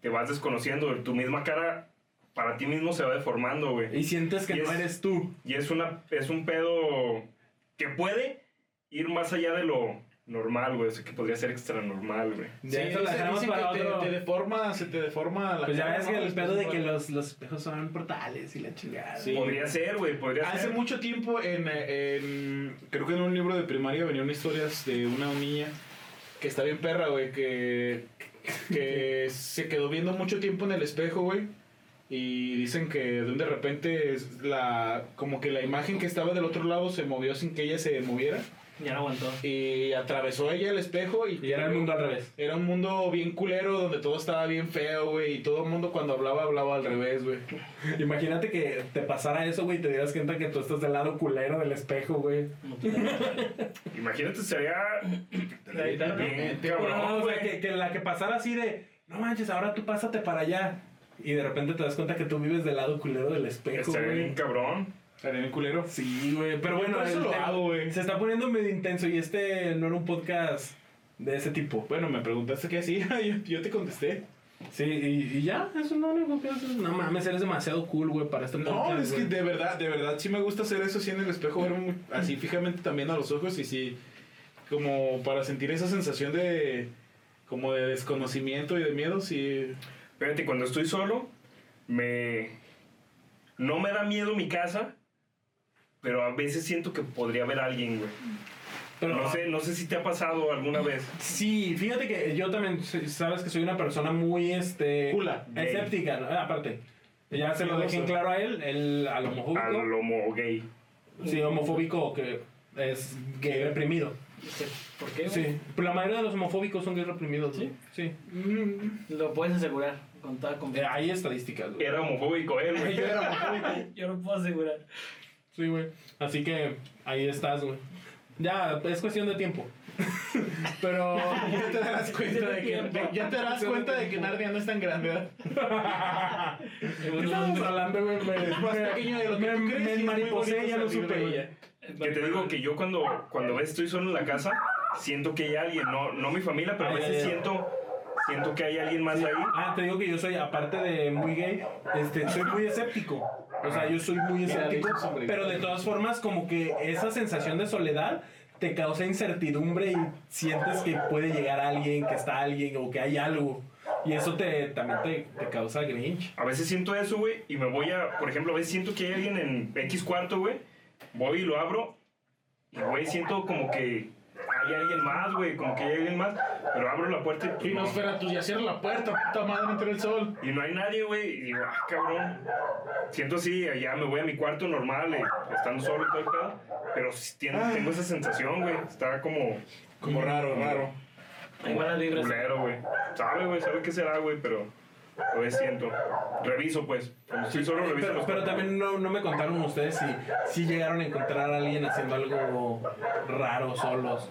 te vas desconociendo. Tu misma cara para ti mismo se va deformando, güey. Y sientes que Y no es- eres tú. Y es, una, es un pedo que puede ir más allá de lo normal, güey. O sea, que podría ser extra normal, güey. Ya Sí, eso la dejamos para que te- otro. Te, deforma, se te deforma la Pues ya ves que el pedo de que los, los espejos son portales y la chingada. Sí. Podría ser, güey. Podría Hace ser. mucho tiempo, en, en- creo que en un libro de primaria venían historias de una niña que está bien perra, güey, que, que se quedó viendo mucho tiempo en el espejo, güey. Y dicen que de repente es la, como que la imagen que estaba del otro lado se movió sin que ella se moviera. Ya no aguantó. Y atravesó ella el espejo y, Y era el mundo al revés. Era un mundo bien culero donde todo estaba bien feo, güey. Y todo el mundo cuando hablaba, hablaba al revés, güey. Imagínate que te pasara eso, güey, y te dieras cuenta que tú estás del lado culero del espejo, güey. Imagínate, sería bien No, o sea, güey. que, que la que pasara así de, no manches, ahora tú pásate para allá. Y de repente te das cuenta que tú vives del lado culero del espejo, Estaría bien güey. cabrón. Estaría bien culero. Sí, güey. Pero bueno, Por eso el lo tema- hago, güey. se está poniendo medio intenso y este no era un podcast de ese tipo. Bueno, me preguntaste qué hacía, yo, yo te contesté. Sí, y, y ya, eso es lo que haces. No mames, eres demasiado cool, güey, para este No, podcast. es que güey. de verdad, de verdad sí me gusta hacer eso así en el espejo, muy- así fijamente también a los ojos y sí, como para sentir esa sensación de, como de desconocimiento y de miedo, sí. Fíjate, cuando estoy solo, me. No me da miedo mi casa, pero a veces siento que podría haber alguien, güey. Pero No sé, no sé si te ha pasado alguna vez. Sí, fíjate que yo también, sabes que soy una persona muy, este... Cula. Escéptica, ¿no? Ah, aparte. Ya se lo dejé en claro a él, el, al homofóbico. Al homo gay. Sí, homofóbico que es gay reprimido. ¿Por qué, güey? Sí, pero la mayoría de los homofóbicos son gays reprimidos. ¿Sí? Sí. Lo puedes asegurar con toda Eh, confianza. hay estadísticas, güey. Era homofóbico él, güey. Yo era homofóbico. Yo lo puedo asegurar. Sí, güey. Así que ahí estás, güey. Ya, es cuestión de tiempo. Pero. Ya te darás cuenta de que, de- ya te darás cuenta de que Narnia no es tan grande, ¿verdad? ¿Qué estamos hablando, güey? Me, Es más pequeño de lo que me, tú crees me mariposé, ya no salir supe, güey. Que te digo que yo cuando, cuando estoy solo en la casa, siento que hay alguien, no, no mi familia, pero a Ah, veces siento, siento que hay alguien más ahí. Ah, te digo que yo soy, aparte de muy gay, este, soy muy escéptico. O sea, yo soy muy escéptico. Pero de todas formas, como que esa sensación de soledad te causa incertidumbre y sientes que puede llegar alguien, que está alguien o que hay algo. Y eso te, también te, te causa grinch. A veces siento eso, güey, y me voy a, por ejemplo, a veces siento que hay alguien en X cuarto, güey, voy y lo abro, y, güey, siento como que hay alguien más, güey, como que hay alguien más, pero abro la puerta y, pues, Y no. no espera, tú ya cierra la puerta, puta madre, entra el sol. Y no hay nadie, güey, y digo, ah, cabrón. Siento así, allá me voy a mi cuarto normal, eh, estando solo y todo el pedo, pero tengo, tengo esa sensación, güey, está como... Como raro, raro. Hay malas vibras. culero, güey. Sabe, güey, sabe qué será, güey, pero a veces siento. Reviso, pues. Cuando estoy solo, reviso Pero, los pero cuartos. también no, no me contaron ustedes si, si llegaron a encontrar a alguien haciendo algo raro solos.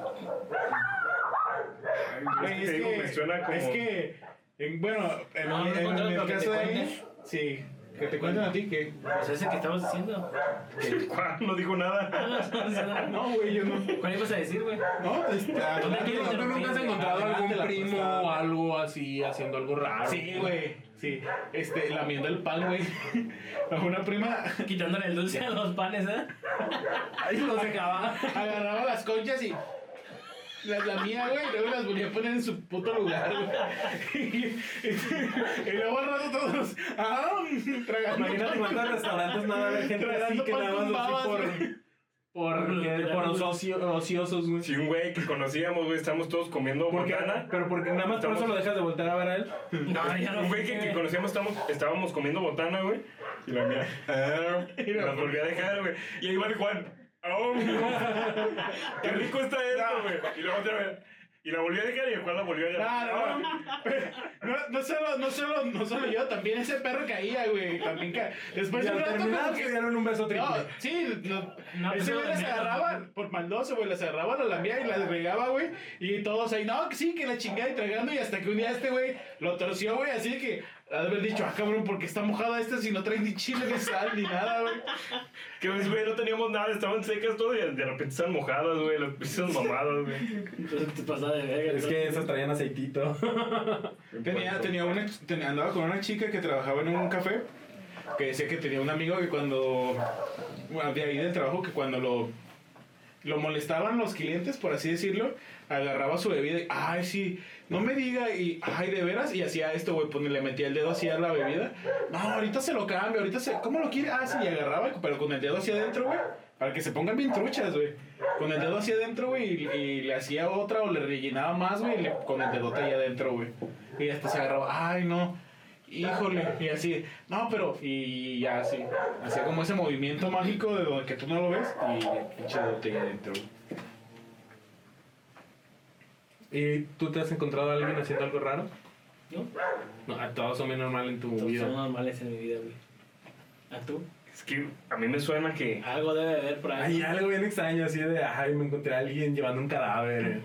Güey, Es que te digo, me suena como- es que, en- bueno, en, No, no en- en encontraron el caso de sí, que te cuenten a ti que... Pues ese que estabas diciendo. Juan no dijo nada. No, güey, yo no. ¿Cuál ibas a decir, güey? No, este, a- ¿Dónde a- quieres ¿Tú nunca has encontrado Adelante algún primo o algo así haciendo algo raro? Sí, güey, sí. Este, lamiendo el pan, güey. A una prima Quitándole el dulce a los panes, ¿eh? Ahí los dejaba. agarraba las conchas y las lamía, güey, y luego las volvía a poner en su puto lugar, güey. Y, y- y luego al rato todos, ah, tragando Imagínate pan. cuántos restaurantes nada de gente así que nada más así por, güey. por, por los ocio- ociosos, güey. Si un güey que conocíamos, güey, estamos todos comiendo Porque, botana. pero porque nada más por eso lo dejas de voltear a ver a él. No, ya no. Un güey que, que conocíamos, estábamos, estábamos comiendo botana, güey. Y la mía. ah, y la volví a dejar, güey. Y ahí va el Juan. ¡Oh, ¡Qué rico está esto, güey! Y luego otra vez. Y la volví a dejar y el Juan la volvió a dejar. No, no, no, no solo, no solo, no solo yo, también ese perro caía, güey, también ca... Después de un rato como que... dieron un beso triple. No, sí, no, No, ese güey las no, agarraba por maldoso, güey, las agarraba, las lamía y las regaba, güey, y todos ahí, no, que sí, que la chingada y tragando, y hasta que un día este güey lo torció, güey, así que, haber dicho, ah, cabrón, porque está mojada esta si no trae ni chile ni sal ni nada, güey. Que, pues, güey, no teníamos nada, estaban secas todo y de repente están mojadas, güey. Las pisas mamadas, güey. Entonces te pasaba de verga. Es que esas traían aceitito. Tenía, tenía una, tenía- andaba con una chica que trabajaba en un café que decía que tenía un amigo que cuando, bueno, de ahí del trabajo, que cuando lo, lo molestaban los clientes, por así decirlo, agarraba su bebida y, ay, sí, no me diga, y, ay, de veras, y hacía esto, güey, pues le metía el dedo así a la bebida. No, ahorita se lo cambio, ahorita se, ¿cómo lo quiere? Ah, sí, y agarraba, pero con el dedo hacia adentro, güey. Para que se pongan bien truchas, güey. Con el dedo hacia adentro, güey, y, le hacía otra o le rellenaba más, güey, con el dedote ahí adentro, güey. Y hasta se agarraba, ay, no, híjole, y así, no, pero, y ya así, hacía como ese movimiento mágico de donde que tú no lo ves, y pinche dedote ahí adentro, güey. ¿Y tú te has encontrado a alguien haciendo algo raro? ¿No? No, a todos son bien normal en tu Todos vida. son normales en mi vida, güey. ¿A tú? Es que a mí me suena que. Algo debe de haber por ahí. Hay algo bien extraño así de, ay, me encontré a alguien llevando un cadáver.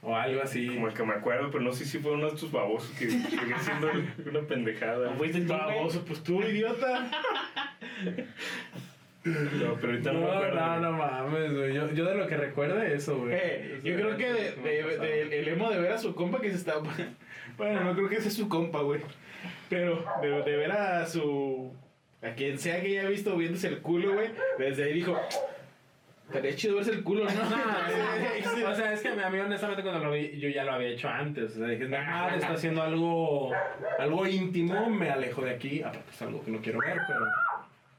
O algo así. Como el que me acuerdo, pero no sé si fue uno de estos babosos que sigue siendo una pendejada. ¿O fuiste tú, güey? Baboso, pues tú, idiota. No, pero ahorita no, me No, acuerdo. no, no mames, güey. Yo, yo de lo que recuerde eso, güey. Eh, yo creo que de, de- de- el emo de ver a su compa que se está. Bueno, no creo que ese es su compa, güey. Pero de, de ver a su. A quien sea que haya visto viéndose el culo, güey. Desde ahí dijo. Estaría chido verse el culo, ¿no? o sea, es que a mí honestamente cuando lo vi, yo ya lo había hecho antes. O sea, dije, ah, está haciendo algo, algo íntimo, me alejo de aquí. Aparte es algo que no quiero ver, pero...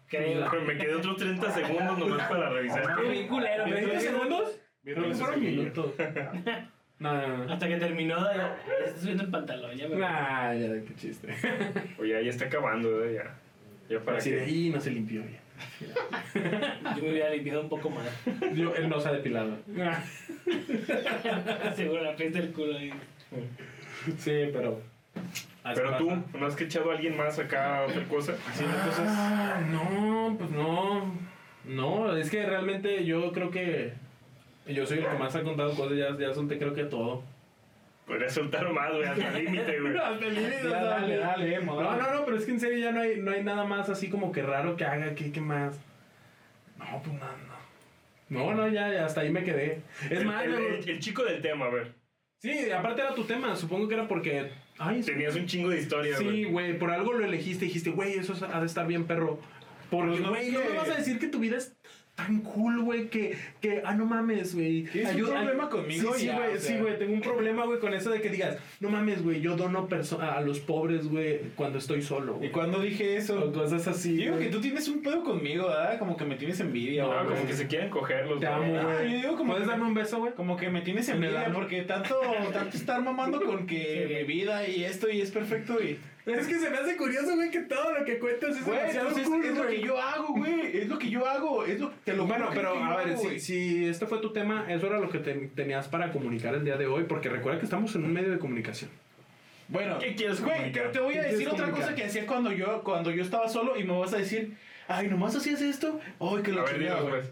Creo. Me quedé otros 30 segundos nomás para revisar. Qué bien culero, ¿30 güey. segundos? Fueron minutos. No, no, no. Hasta que terminó, de- está subiendo el pantalón. Ya me Nah, ya, qué chiste. Oye, ya está acabando, ¿eh? Ya. Ya para Así de que. ahí no se limpió bien. Yo me hubiera limpiado un poco más. Yo, él no se ha depilado. Seguro la fiesta del culo ahí. Sí, pero. Pero tú. ¿no has echado a alguien más acá a otra cosa? Haciendo cosas. Ah, no, pues no. No, es que realmente yo creo que. Yo soy el que más ha contado cosas, ya, ya solté creo que todo. Podrías soltar más, güey, hasta el límite, güey. Hasta el límite, Ya, dale, dale, Emo, No, dale. no, no, pero es que en serio ya no hay, no hay nada más así como que raro que haga, ¿qué, qué más? No, pues nada, no. No, no, ya, ya, hasta ahí me quedé. Es El, más, el- el- el chico del tema, a ver. Sí, aparte era tu tema, supongo que era porque... Ay, Tenías un chingo de historia, Sí, güey. güey, por algo lo elegiste y dijiste, güey, eso ha de estar bien, perro. Porque, no güey, no me vas a decir que tu vida es tan cool, güey, que, que, ah, no mames, güey. ¿Tienes un problema ay- conmigo? Sí, güey, o sea. sí, güey, tengo un problema, güey, con eso de que digas, no mames, güey, yo dono perso- a los pobres, güey, cuando estoy solo, ¿Y güey. cuando dije O eso? cosas así, Digo güey. que tú tienes un pedo conmigo, ¿verdad? Como que me tienes envidia, No, o algo como que se quieren coger los Te amo, Ah, güey. yo digo como ¿Puedes darme un beso, güey? Como que me tienes envidia porque tanto, tanto estar mamando con que mi vida y esto y es perfecto y... Es que se me hace curioso, güey, que todo lo que cuentas es Güey, demasiado entonces cool, es lo güey. que yo hago, güey. Es lo que yo hago. Es lo, te lo Bueno, pero es a ver, hago, si, si este fue tu tema, eso era lo que te- tenías para comunicar el día de hoy, porque recuerda que estamos en un medio de comunicación. Bueno, ¿Qué quieres güey, te voy ¿Qué a decir otra comunicar? cosa que hacía cuando yo, cuando yo estaba solo y me vas a decir, ay, nomás hacías esto. Ay, que lo dinos, güey. pues.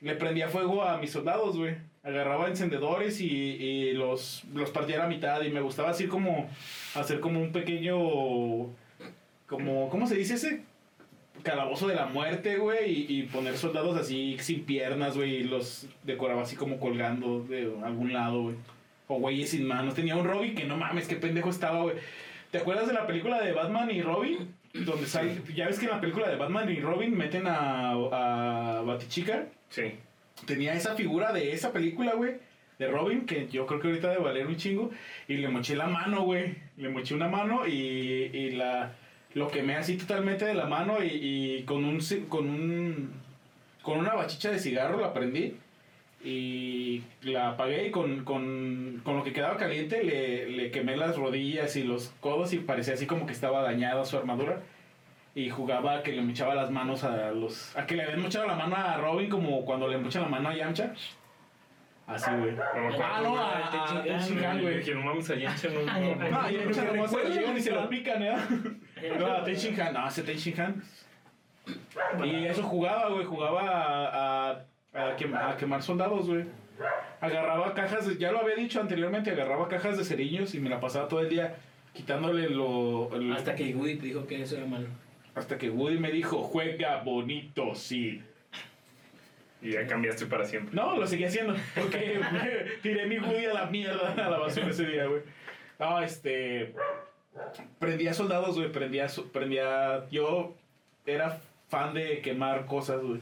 Le prendía fuego a mis soldados, güey. Agarraba encendedores y, y los, los partía a la mitad y me gustaba así como hacer como un pequeño, como, ¿cómo se dice ese? Calabozo de la muerte, güey, y, y poner soldados así sin piernas, güey, y los decoraba así como colgando de algún lado, güey. O güeyes sin manos. Tenía un Robin que no mames, qué pendejo estaba, güey. ¿Te acuerdas de la película de Batman y Robin? Donde sale, ya ves que en la película de Batman y Robin meten a, a Batichica Sí. Tenía esa figura de esa película, güey, de Robin, que yo creo que ahorita debe valer un chingo, y le moché la mano, güey, le moché una mano y, y la lo quemé así totalmente de la mano y, con un con un con una bachicha de cigarro la prendí y la apagué y con, con, con lo que quedaba caliente le, le quemé las rodillas y los codos y parecía así como que estaba dañada su armadura y jugaba a que le mochaba las manos a los a que le habían mochado la mano a Robin como cuando le mochan la mano a Yamcha así güey ah no a, a, Tenshinhan, güey Que no mames a Yancha, no. Ay, no, a Yamcha nomás se lo llevan y se lo ¿no? pican, ¿eh? No, a Tenshinhan, no, ese Tenshinhan. Y eso jugaba, güey, jugaba a, a, a quem- a quemar soldados, güey. Agarraba cajas, de- ya lo había dicho anteriormente, agarraba cajas de cerillos y me la pasaba todo el día quitándole lo... Hasta que Woody dijo que eso era malo. Hasta que Woody me dijo, juega bonito, sí. Y ya cambiaste para siempre. No, lo seguí haciendo, porque tiré mi Woody a la mierda, a la basura ese día, güey. No, este... Prendía soldados, güey, prendía, su- prendía... Yo era fan de quemar cosas, güey.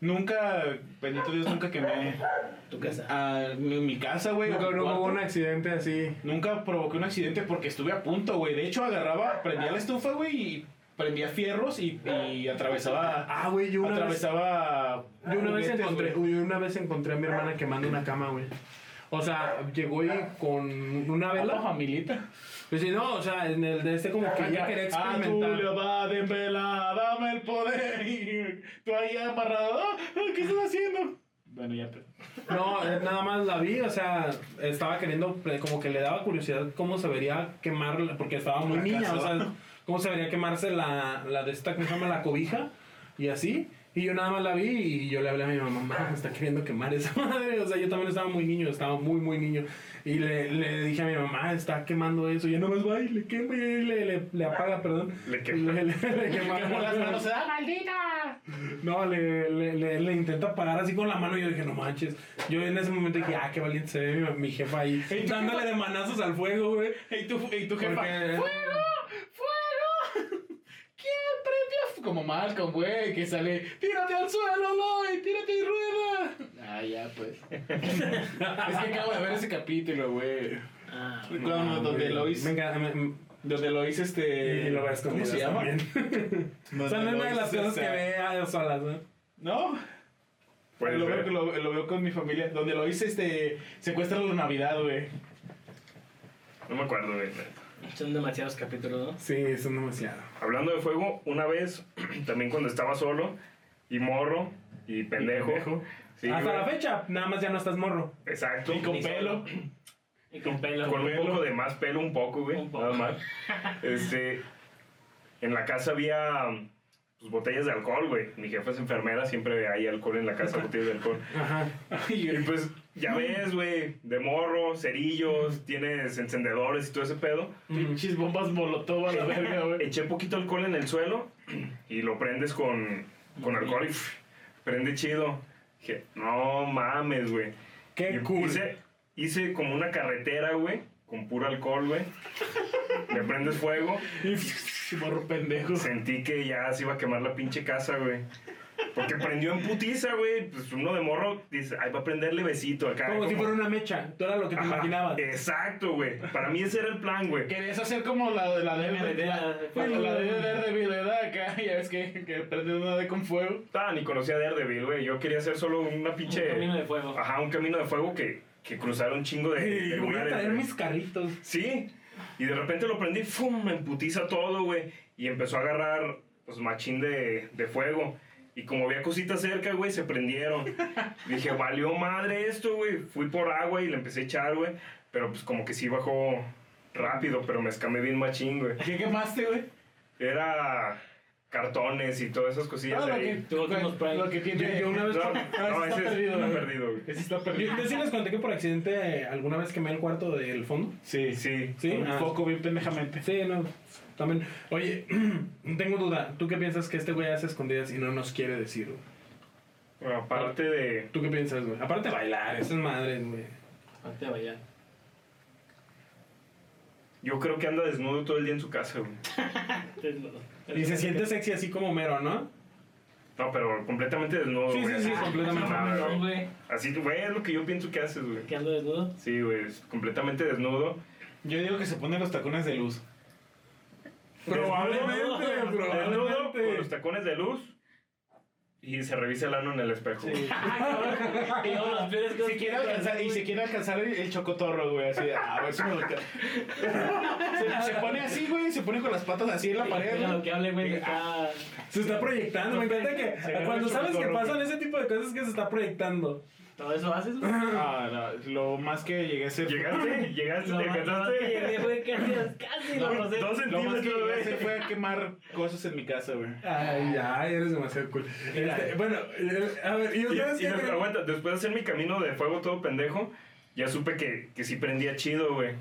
Nunca, bendito Dios, nunca quemé Tu casa. a mi, mi casa, güey. Nunca no hubo un accidente así. Nunca provoqué un accidente porque estuve a punto, güey. De hecho, agarraba, prendía la estufa, güey, y prendía fierros y, y atravesaba... Ah, güey, yo una vez, atravesaba... yo una vez encontré, güey. yo una vez encontré a mi hermana quemando una cama, güey. O sea, llegó y con una ¿A la vela. familita? Pues sí, no, o sea, en el de este como que ella quería Ah, experimentar. Julio, va de vela, dame el poder. Y tú ahí amarrado. ah, ¿Qué estás haciendo? Bueno, ya. pero- No, eh, nada más la vi, o sea, estaba queriendo, eh, como que le daba curiosidad cómo se vería quemarla, porque estaba muy niña, o sea, cómo se vería quemarse la, la de esta, ¿cómo se llama? La cobija, y así. Y yo nada más la vi y yo le hablé a mi mamá, mamá, me está queriendo quemar esa madre. O sea, yo también estaba muy niño, estaba muy, muy niño. Y le, le dije a mi mamá, está quemando eso. Y ella nada más va y le quema y le, le, le apaga, perdón. Le quema. Le, le- le quema. Como las manos, ¡ah, maldita! No, le, le, le, le intenta apagar así con la mano y yo dije, no manches. Yo en ese momento dije, ah, qué valiente se ve mi, mi jefa ahí. ¿Y tu Dándole de manazos al fuego, güey. Y tu, y tu jefa. ¡Fuego! ¿Quién prendió? Como Malcolm, güey, que sale. ¡Tírate al suelo, Lloyd! ¡Tírate y rueda! Ah, ya, pues. es que acabo de ver ese capítulo, güey. Ah, Cuando, donde güey. Lois. Venga, Donde lo hice este. Y lo ves ¿Cómo ¿Cómo se llama? Donde Son lo una de las hice, cosas que ve a solas, ¿no? No, lo, veo, lo, lo veo con mi familia. Donde lo hice, este. Secuestra la Navidad, güey. No me acuerdo, güey. Son demasiados capítulos, ¿no? Sí, son demasiado. Hablando de fuego, una vez, también cuando estaba solo, y morro, y pendejo. pendejo. Sí, Hasta güey. la fecha, nada más ya no estás morro. Exacto. Y con pelo. Y con pelo. Con un poco de más pelo, un poco, güey. Un poco. Nada más. Este. En la casa había. Pues botellas de alcohol, güey. Mi jefa es enfermera, siempre hay alcohol en la casa, botellas de alcohol. Ajá. Y pues, ya ves, güey, de morro, cerillos, tienes encendedores y todo ese pedo. Pinches bombas molotov a la verga, güey. Eché poquito alcohol en el suelo y lo prendes con, con alcohol y pff, prende chido. Dije, no mames, güey. Qué Y cool. Hice, hice como una carretera, güey, con puro alcohol, güey. Le prendes fuego. Morro pendejo. Sentí que ya se iba a quemar la pinche casa, güey. Porque prendió en putiza, güey. Pues uno de morro dice, ay, va a prenderle besito acá. Como si fuera una mecha. Tú era lo que te Ajá, imaginabas. Exacto, güey. Para mí ese era el plan, güey. Querías hacer como la de la de La de- la, la- la, la de Daredevil, ¿verdad? Acá, ya ves que, que prende una de con fuego. Ah, ni conocía a Daredevil, güey. Yo quería hacer solo una pinche... Un camino de fuego. Ajá, un camino de fuego que, que cruzara un chingo de, Y de voy a traer mis carritos. Sí. Y de repente lo prendí, ¡fum! Me emputiza todo, güey. Y empezó a agarrar, pues, machín de, de fuego. Y como había cositas cerca, güey, se prendieron. Dije, valió madre esto, güey. Fui por agua y le empecé a echar, güey. Pero pues como que sí bajó rápido, pero me escamé bien machín, güey. ¿Qué quemaste, güey? Era cartones y todas esas cosillas Ah, lo de que, ahí. Optimus Prime. lo que tiene. Yo- yo una vez- No, Ah, no, ese está es- perdido, está perdido, güey. Ese está perdido. yo sí les conté que por accidente eh, alguna vez quemé el cuarto del fondo. Sí, Sí. Sí. Un Ah. foco bien pendejamente. Sí, no. También. Oye, tengo duda. ¿Tú qué piensas que este güey hace escondidas y no nos quiere decir, güey? Bueno, aparte de... ¿Tú qué piensas, güey? Aparte de bailar, esas madres, güey. Antes de bailar. Yo creo que anda desnudo todo el día en su casa, güey. Y se siente sexy así como mero, ¿no? No, pero completamente desnudo, Sí, güey. sí, sí, así. completamente. Nada, No, güey. güey. Así, güey, es lo que yo pienso que haces, güey. ¿Que ando desnudo? Sí, güey, es completamente desnudo. Yo digo que se pone los tacones de luz. Probablemente, Desnudo con probablemente. los tacones de luz y se revisa el ano en el espejo. Sí. Y luego las peores cosas Se quiere alcanzar, y se quiere alcanzar el, el chocotorro, güey, así, ah, a ver si me lo se, se pone así, güey, se pone con las patas así en la pared, Mira güey. lo que hable, güey, Y- está... Se está proyectando. Me encanta que cuando sabes que pasan güey. ese tipo de cosas que se está proyectando. ¿Todo eso haces? Ah, no, lo más que llegué a hacer. Llegaste, llegaste, te que llegué fue casi, casi lo Dos rosé. Lo más que centímetros, llegué a hacer güey. fue a quemar cosas en mi casa, güey. Ay, ay, eres demasiado cool. Este, bueno, eh, a ver, ¿y Y, ustedes y qué no, creen? aguanta, después de hacer mi camino de fuego todo pendejo, ya supe que, que sí prendía chido, güey.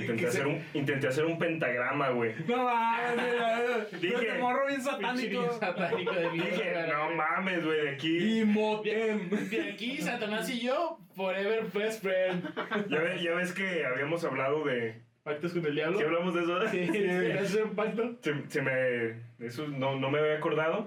Intenté se- hacer, un, intenté hacer un pentagrama, güey. No mames, Dije- este morro bien satánico. satánico de Dije, no mames, güey, de aquí. Y motem. De aquí, Satanás y yo, forever best friend. Ya, ve- ya ves que habíamos hablado de. ¿Pactos con el diablo? ¿Qué hablamos de eso? Sí, sí, ¿haces un pacto? Se, se me. Eso no, no me había acordado.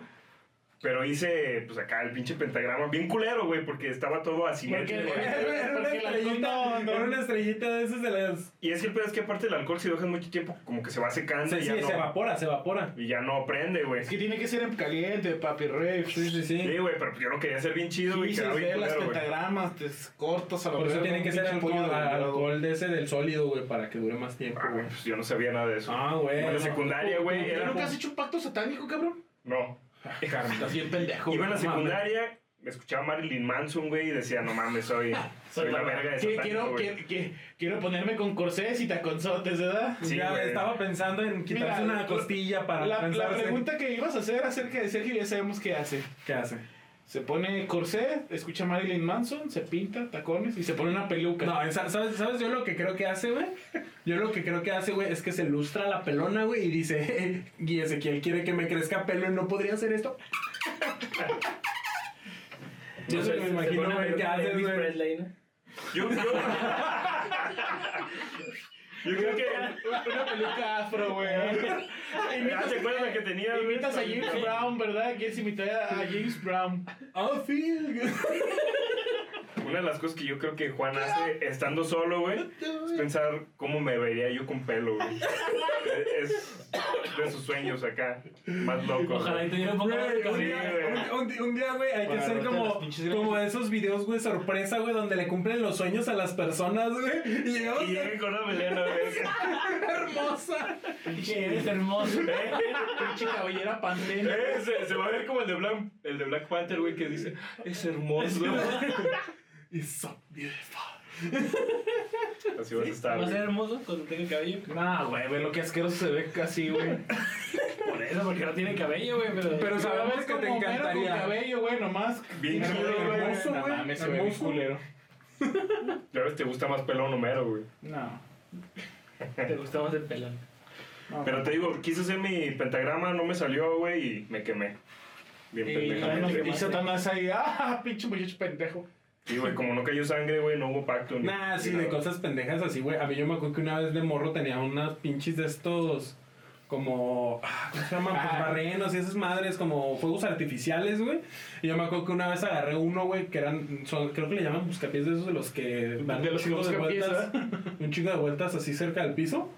Pero hice, pues acá el pinche pentagrama. Bien culero, güey, porque estaba todo asimétrico. Porque- güey. Era una estrellita, no- no- era una estrellita de esas de las... Y es que el pedo es que aparte el alcohol, si lo dejas mucho tiempo, como que se va secando Sí, y, sí, ya se no, evapora, se evapora. y ya no prende, güey. Es que tiene que ser en caliente, papi rave. Sí, sí, sí. Sí, güey, pero yo lo quería hacer bien chido, güey. Sí, se las pentagramas, te cortas a la Por eso tiene que ser alcohol, pollo de grado. alcohol de ese del sólido, güey, para que dure más tiempo, Ah, güey. pues yo no sabía nada de eso. Ah, güey. En la no. secundaria, güey, ¿Tú era... nunca has hecho un pacto satánico, cabrón? No. Estás bien pendejo. Iba en la secundaria, me escuchaba Marilyn Manson, güey, y decía, no mames, soy, soy la verga de Que- satánico, quiero, güey. que- que- quiero ponerme con corsés y taconzotes, ¿verdad? Sí, ya güey. estaba pensando en quitarse Mira, una la- costilla para La, la pregunta que ibas a hacer acerca de Sergio ya sabemos qué hace. ¿Qué hace? Se pone corsé, escucha Marilyn Manson, se pinta tacones y se pone una peluca. No, sa- ¿sabes, ¿sabes yo lo que creo que hace, güey? Yo lo que creo que hace, güey, es que se lustra la pelona, güey, y dice, y Ezequiel quiere que me crezca pelo y no podría hacer esto. Yo se me imagino, güey, que haces, güey. Yo, yo, yo creo que... Una peluca afro, güey. Ah, ¿te acuerdas la que tenía? Imitas a James Brown, ¿verdad? ¿Quieres imitar a James Brown? Oh, sí. Una de las cosas que yo creo que Juan hace estando solo, güey, es pensar cómo me vería yo con pelo, güey. Es de sus sueños acá, más locos. Ojalá y tuviera un poco de Un Sí, día, güey. un- un- un día, güey, hay que Para hacer como, como esos videos, güey, sorpresa, güey, donde le cumplen los sueños a las personas, güey. Y llegamos Y llega con una melena, güey. hermosa. Pinche, eres hermoso. Pinche cabellera pantene. Eh, se, se va a ver como el de Black, el de Black Panther, güey, que dice, es hermoso. It's so beautiful. Así vas a estar, Va a ser hermoso cuando tenga cabello. No, güey, ve lo que asqueroso se ve casi, güey. Por eso, porque no tiene cabello, güey. Pero, Pero sabemos que te encantaría. Con cabello, güey, nomás. Bien chido, güey. Hermoso, güey. mames, se ve culero. Ya ves, te gusta más pelón Homero, güey. No. te gusta más el pelón. no, Pero te digo, quise hacer mi pentagrama, no me salió, güey, y me quemé. Bien Y- pendejamente. Y Satanás ahí, ah, pinche muchacho pendejo. Sí, güey, como no cayó sangre, güey, no hubo pacto. ni- Nah, sí, ni de nada. cosas pendejas así, güey. A mí yo me acuerdo que una vez de morro tenía unas pinches de estos. Como. ah, ¿Cómo se llaman? Pues Ah. barrenos y esas madres, como fuegos artificiales, güey. Y yo me acuerdo que una vez agarré uno, güey, que eran. Son, creo que le llaman buscapiés de esos de los que dan De los un chingo de buscapiés, vueltas. Un chingo de vueltas así cerca del piso.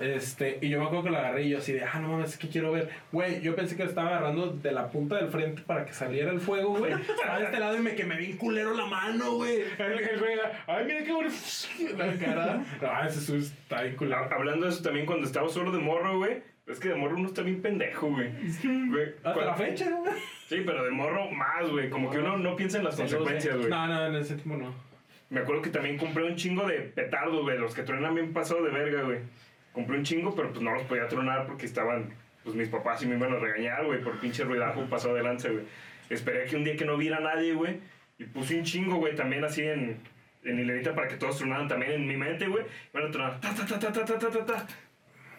Este, y yo me acuerdo que lo agarré y yo así de, ah, no mames, es que quiero ver. Güey, yo pensé que lo estaba agarrando de la punta del frente para que saliera el fuego, güey. Estaba de este lado y me quemé bien culero la mano, güey. El, güey, ay, mira qué bonito. La cara. No, ese está bien culero. Ha- Hablando de eso también, cuando estaba solo de morro, güey. Es que de morro uno está bien pendejo, güey. Güey, Hasta cuando- la fecha, güey. Sí, pero de morro más, güey. Como que uno no piensa en las consecuencias, güey. No, no, en ese tiempo no. Me acuerdo que también compré un chingo de petardos, güey. Los que truenan bien pasado de verga, güey. Compré un chingo, pero pues no los podía tronar porque estaban. Pues mis papás y me iban a regañar, güey, por pinche ruidajo pasado de lanza, güey. Esperé que un día que no viera a nadie, güey. Y puse un chingo, güey, también así en, en hilerita para que todos tronaran también en mi mente, güey. Iban a tronar. Ta, ta, ta, ta, ta, ta, ta, ta, ta.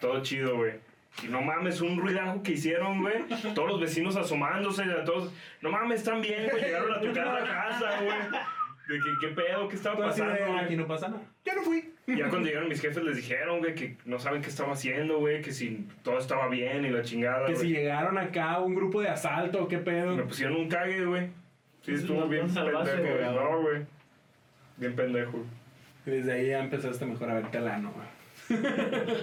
Todo chido, güey. Y no mames, un ruidajo que hicieron, güey. Todos los vecinos asomándose, a todos. No mames, están bien, güey. Llegaron a tocar la casa, güey. De que, ¿qué pedo? ¿Qué estaba pasando, aquí no pasa nada. Ya no fui. Ya cuando llegaron mis jefes les dijeron, güey, que no saben qué estaba haciendo, güey, que si todo estaba bien y la chingada, Que si llegaron acá un grupo de asalto, qué pedo. Me pusieron un cague, güey. Sí, estuvo No, bien no salvaste, pendejo, güey. No, güey. Bien pendejo. Y desde ahí ya empezaste mejor a verte la no, güey.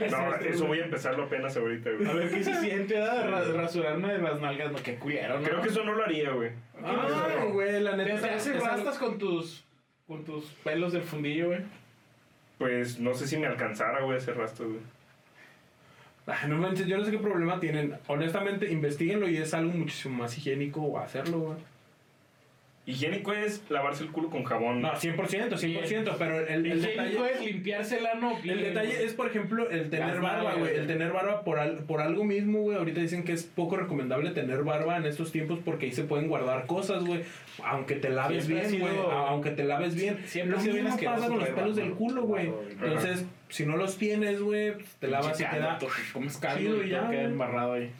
No, eso voy a empezarlo apenas ahorita, A güey. ver qué se siente, ¿verdad? Ra- rasurarme de las nalgas, no, qué culero, ¿no? Creo que eso no lo haría, güey. Ay, güey, la ¿Te, neta. te haces rastas con tus, con tus pelos del fundillo, güey? Pues no sé si me alcanzara, güey, ese rastro, güey. Ay, no manches, yo no sé qué problema tienen. Honestamente, investiguenlo y es algo muchísimo más higiénico hacerlo, güey. Higiénico es lavarse el culo con jabón. No, 100%, 100%, pero el, el Higiénico detalle... es limpiarse el ano. El detalle güey. es, por ejemplo, el tener barba, güey. El tener barba por, al- por algo mismo, güey. Ahorita dicen que es poco recomendable tener barba en estos tiempos porque ahí se pueden guardar cosas, güey. Aunque te laves Siempre bien, güey. Aunque te laves bien. siempre Lo mismo pasa con los pelos del culo, güey. Entonces, si no los tienes, güey, pues, te lavas y queda... tú Comes caldo y ya queda embarrado ahí.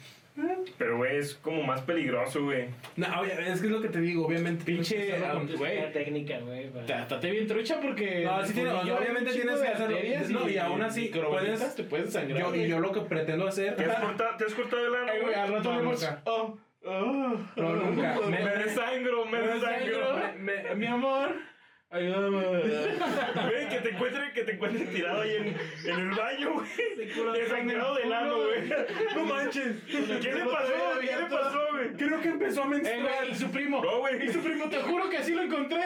Pero, güey, es como más peligroso, güey. No, oye, es que es lo que te digo, obviamente. Pinche, Güey. técnica, güey. Trate bien trucha porque. No, sí tiene- obviamente tienes que hacerlo. arterias No, y aún así, puedes- te pueden sangrar. Yo, y yo lo que pretendo hacer... ¿Te has cortado, ¿te has cortado el ano, güey, al rato vemos. Oh, oh. No, nunca. Me desangro, me desangro. Me- me- Mi amor, ayúdame. Güey, que te encuentren, que te encuentren tirado ahí en, en el baño, güey. Desangrado del ano, güey. No manches. ¿Qué le pasó? ¿Qué le pasó, güey? Creo que empezó a Eh, menstruar. güey, y su primo. No, güey. Y su primo, te juro que así lo encontré.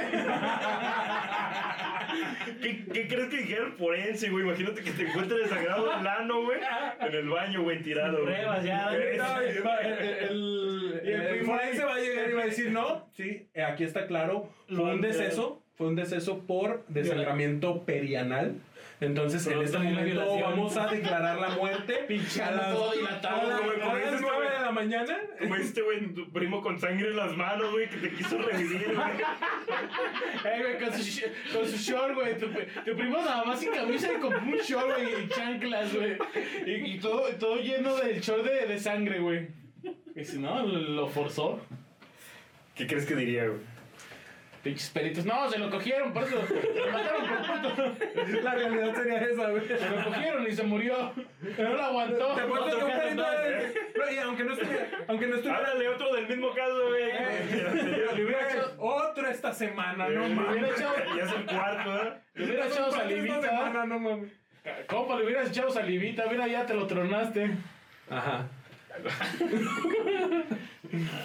¿Qué, ¿Qué crees que dijera el forense, güey? Imagínate que te encuentres desangrado del ano, güey. En el baño, güey, tirado. güey. Pruebas ya. No, sí, el, el, Y el el primo forense va a llegar y va a decir, no, sí, aquí está claro, fue un deceso, fue un deceso por desangramiento perianal. Entonces, en este momento vamos a declarar la muerte Pinche a ano las, todo dilatado, a las- güey, como a las dices, 9 güey. de la mañana. Como este, güey, tu primo con sangre en las manos, güey, que te quiso revivir, güey. Eh, güey, con su, con su short, güey. Tu, tu primo nada más sin camisa y con un short, güey, y chanclas, güey. Y, y todo, todo lleno del short de, de sangre, güey. Y si no, lo forzó. ¿Qué crees que diría, güey? Pinches peritos. No, se lo cogieron, por eso. Lo mataron por puto. La realidad sería esa, güey. Lo cogieron y se murió. Pero no lo aguantó. Te pones un carrito de- No, y aunque no estuviera, aunque no estuviera, Háblale otro del mismo caso, güey. le hubiera hecho otro esta semana, no Le mames. hubiera echado, Ya es el cuarto, ¿eh? le hubiera echado Esta salivita. semana, no mames. Compa, le hubieras echado salivita. Mira, ya te lo tronaste. Ajá.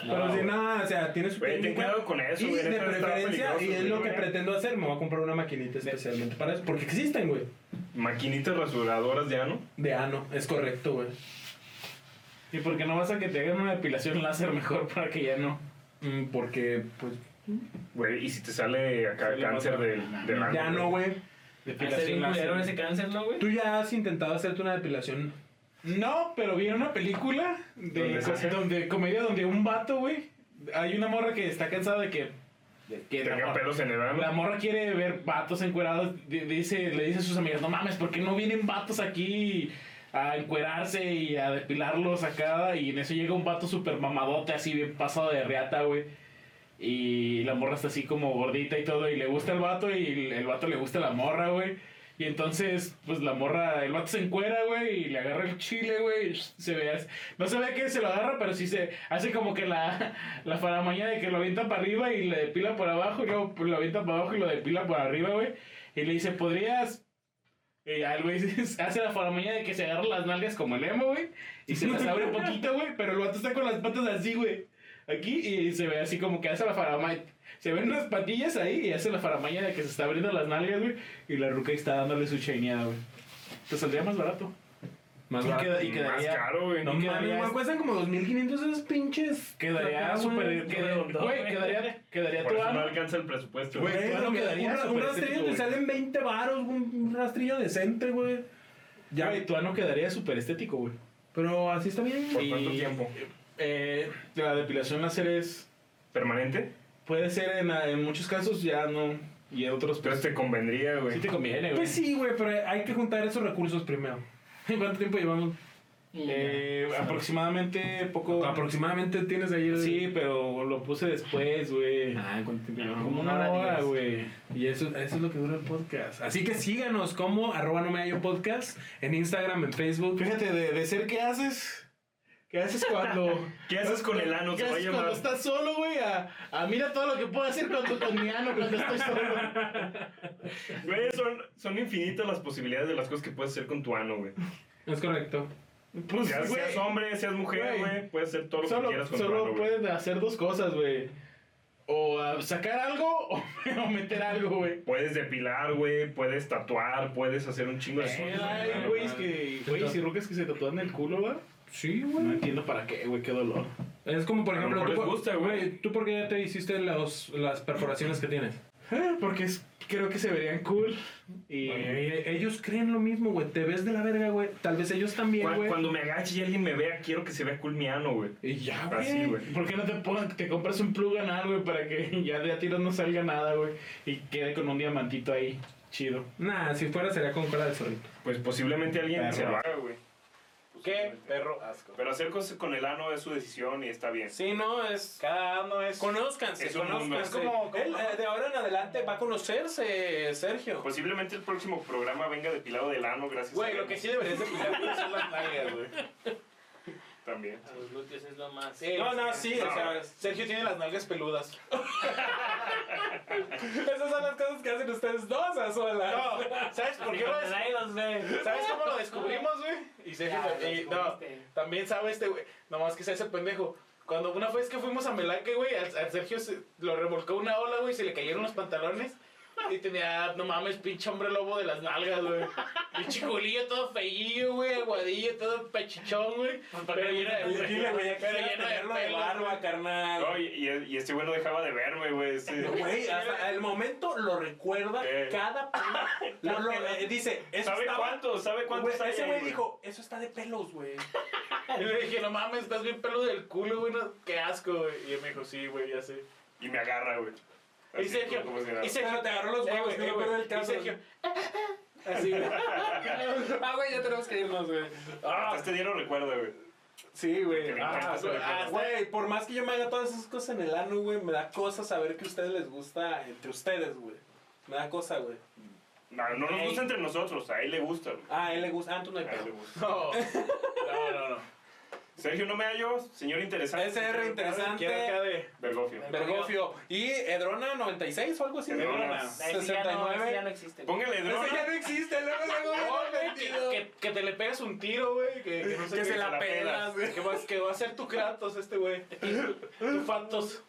Pero si nada, o sea, tiene su Güey, ten cuidado con eso, y güey. de neta, está preferencia, peligroso, y es güey, lo que güey. pretendo hacer, me voy a comprar una maquinita especialmente para eso. Porque existen, güey. Maquinitas rasuradoras ya, ¿no? De ano, es correcto, güey. ¿Y por qué no vas a que te hagan una depilación láser mejor para que ya no? Mm, Porque, pues, Güey, y si te sale acá Sale cáncer más- del, del ano, ya no, güey. Depilación láser. ese cáncer, ¿no, güey? Tú ya has intentado hacerte una depilación. No, pero vi una película de donde comedia donde un vato, güey, hay una morra que está cansada de que que la Tenga morra, pelos en el la morra quiere ver vatos encuerados, di- dice, le dice a sus amigas, no mames, ¿por qué no vienen vatos aquí a encuerarse y a depilarlos acá? Y en eso llega un vato súper mamadote, así bien pasado de reata, güey. Y la morra está así como gordita y todo, y le gusta el vato, y el, el vato le gusta la morra, güey. Y entonces, pues la morra, el vato se encuera, güey, y le agarra el chile, güey. Se ve, no se ve que se lo agarra, pero sí se hace como que la, la faramaña de que lo avienta para arriba y le depila por abajo, y luego lo avienta para abajo y lo depila por arriba, güey. Y le dice, ¿podrías...? Y al güey hace la faramaña de que se agarra las nalgas como el emo, güey. Y se las abre un poquito, güey. Pero el vato está con las patas así, güey. Aquí y se ve así como que hace la faramaña. Se ven unas patillas ahí y hace la faramaña de que se está abriendo las nalgas, güey. Y la ruca está dándole su chaineada, güey. Te saldría más barato. Más Y barato. queda- y Más quedaría- caro, güey. No, mames, cuestan como 2500 esos pinches. Quedaría súper. güey. quedaría, quedaría Por eso no alcanza el presupuesto. Güey, ano quedaría un, un rastrillo te salen 20 baros, un, un rastrillo decente, güey. Ya, Güey, tu ano quedaría súper estético, güey. pero así está bien. ¿Por Y- cuánto tiempo? Eh, la depilación láser es. ¿Permanente? Puede ser en, en muchos casos ya no. Y en otros, Entonces pues. te convendría, güey. Sí te conviene, güey. Pues sí, güey, pero hay que juntar esos recursos primero. ¿Cuánto tiempo llevamos? Eh, aproximadamente poco. Aproximadamente tienes ahí el... Sí, pero lo puse después, güey. Ah, ¿cuánto tiempo llevamos? Como una hora, güey. Y eso, eso es lo que dura el podcast. Así que síganos como arroba no me hallo podcast en Instagram, en Facebook. Fíjate, de, de ser que haces. ¿Qué haces cuando.? ¿Qué haces con el ano? ¿Qué a haces llamar. cuando estás solo, güey? A, a mira todo lo que puedo hacer cuando, con mi ano cuando estoy solo. Güey, son, son infinitas las posibilidades de las cosas que puedes hacer con tu ano, güey. Es correcto. Pues, Seas, güey, seas hombre, seas mujer, Güey. güey. Puedes hacer todo lo que quieras con tu solo ano, güey. puedes hacer dos cosas, güey. O sacar algo o, o meter algo, güey. Puedes depilar, güey. Puedes tatuar. Puedes hacer un chingo de cosas. Ay, güey, es que. Güey, si rucas que se tatúan el culo, ¿va? Sí, No güey. entiendo para qué, güey, qué dolor. Es como, por ejemplo, tú, les gusta, güey. ¿tú por qué ya te hiciste los, las perforaciones que tienes? Eh, Porque es, creo que se verían cool. Y. Eh, ellos creen lo mismo, güey. Te ves de la verga, güey. Tal vez ellos también, güey. Cuando me agache y alguien me vea, quiero que se vea cool mi ano, güey. Y ya, güey. Así, güey. ¿Por qué no te te compras un plug anal, güey, para que ya de a tiro no salga nada, güey? Y quede con un diamantito ahí, chido. Nah, si fuera sería con cola de zorrito. Pues posiblemente alguien se lo haga, güey. ¿Qué? Perro asco. Pero hacer cosas con el ano es su decisión y está bien. Sí, no, es... Cada ano es. Conózcanse, Es un mundo. Es como- Él, eh, de ahora en adelante va a conocerse, Sergio. Posiblemente el próximo programa venga depilado del ano, gracias Güey, a lo que sí deberías de cuidar son las nalgas, güey. También. A los glúteos es lo más. Sí. No, no, sí, o sea, Sergio tiene las nalgas peludas. esas son las cosas que hacen ustedes dos a solas. No, ¿sabes por qué lo des- ¿Sabes cómo lo descubrimos, güey? Y Sergio, y- no, también sabe este, güey. Nomás que se hace pendejo. Cuando una vez que fuimos a Melaque, güey, al, al Sergio se- lo remolcó una ola, güey, se le cayeron los pantalones. Y tenía, no mames, pinche hombre lobo de las nalgas, güey. Pinche culillo todo feillo, güey, aguadillo, todo pechichón, güey. Pero lleno de, Dile, güey, ya pero lleno de de barba, carnal. No, y, y- este güey no dejaba de verme, güey. Güey, hasta el momento lo recuerda Eh. cada lo, lo- eh, dice, eso ¿Sabe estaba- cuánto? ¿Sabe cuánto Güey, está ahí, ese güey güey? dijo, eso está de pelos, güey. Y le dije, no mames, estás bien pelo del culo, güey, no, qué asco, güey. Y él me dijo, sí, güey, ya sé. Y me agarra, güey. Y Sergio, como y Sergio te agarró los Eh, huevos, güey, eh, güey, del y caso. Sergio, Así, güey. Ah, güey, ya tenemos que irnos, güey. Hasta este día lo recuerda, güey. Sí, güey. Que me Ah, encanta güey, ah, recuerdo. por más que yo me haga todas esas cosas en el ano, güey, me da cosa saber que a ustedes les gusta entre ustedes, güey. Me da cosa, güey. No, no nos gusta entre nosotros, a él le gusta, güey. Ah, a él le gusta. Ah, tú no hay A él le pedo. gusta. No, no, no. no. Sergio no me hallo, señor interesante. SR interesante. De. Bergofio. Bergofio. Y Edrona 96 o algo así. Edrona. Ese ya no, ese ya no existe. Póngale Ese drone. ya no existe, luego, luego, No, luego, que, que, que te le pegues un tiro, güey. Que, que no sé Que se la la pelas, güey. Que va, que va a ser tu Kratos este güey. Tu Fatos.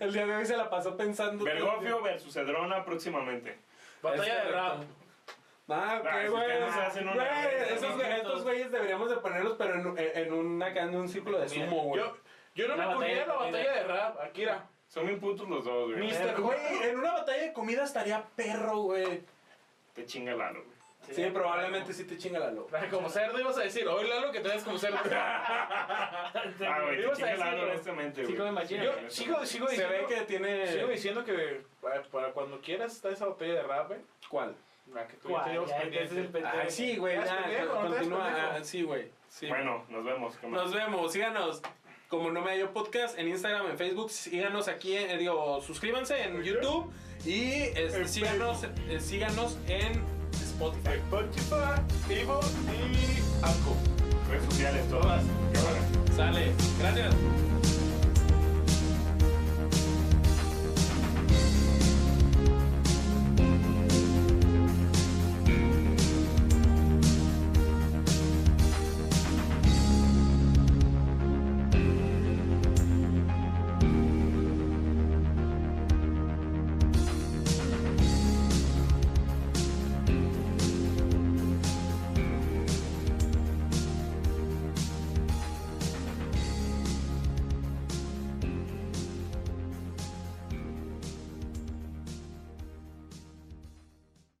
El día de hoy se la pasó pensando. Bergofio versus Edrona próximamente. Batalla de rap. Ah, ok, Ah, güey. ustedes no se hacen una- Güey, esos güey- estos güeyes deberíamos de ponerlos, pero en, en, en un, acá en un círculo de sumo, güey. Yo, yo no Una me pondría la batalla de rap. Akira. Son bien putos los dos, güey. Mis- Eh, Güey, en una batalla de comida estaría perro, güey. Te chinga Lalo, güey. Sí, probablemente sí te chinga la loca. Como cerdo ibas a decir, oye Lalo que te ves como cerdo. Ah, güey, te chinga Lalo honestamente, Sí, güey. machina. Yo sigo, sigo Se diciendo, ve que tiene. sigo diciendo que para, para cuando quieras está esa batalla de rap, eh. ¿Cuál? La que tú güey, Ya, Continúa. ah, Sí, güey. Sí. Bueno, nos vemos. ¿qué más? Nos vemos, síganos. Como no me hallo podcast en Instagram, en Facebook, síganos aquí, eh, digo, suscríbanse en YouTube y este, En síganos, eh, síganos en Spotify. Spotify, Vivo y Anco. Redes sociales, todas. Todas. Cámara. Sale, gracias.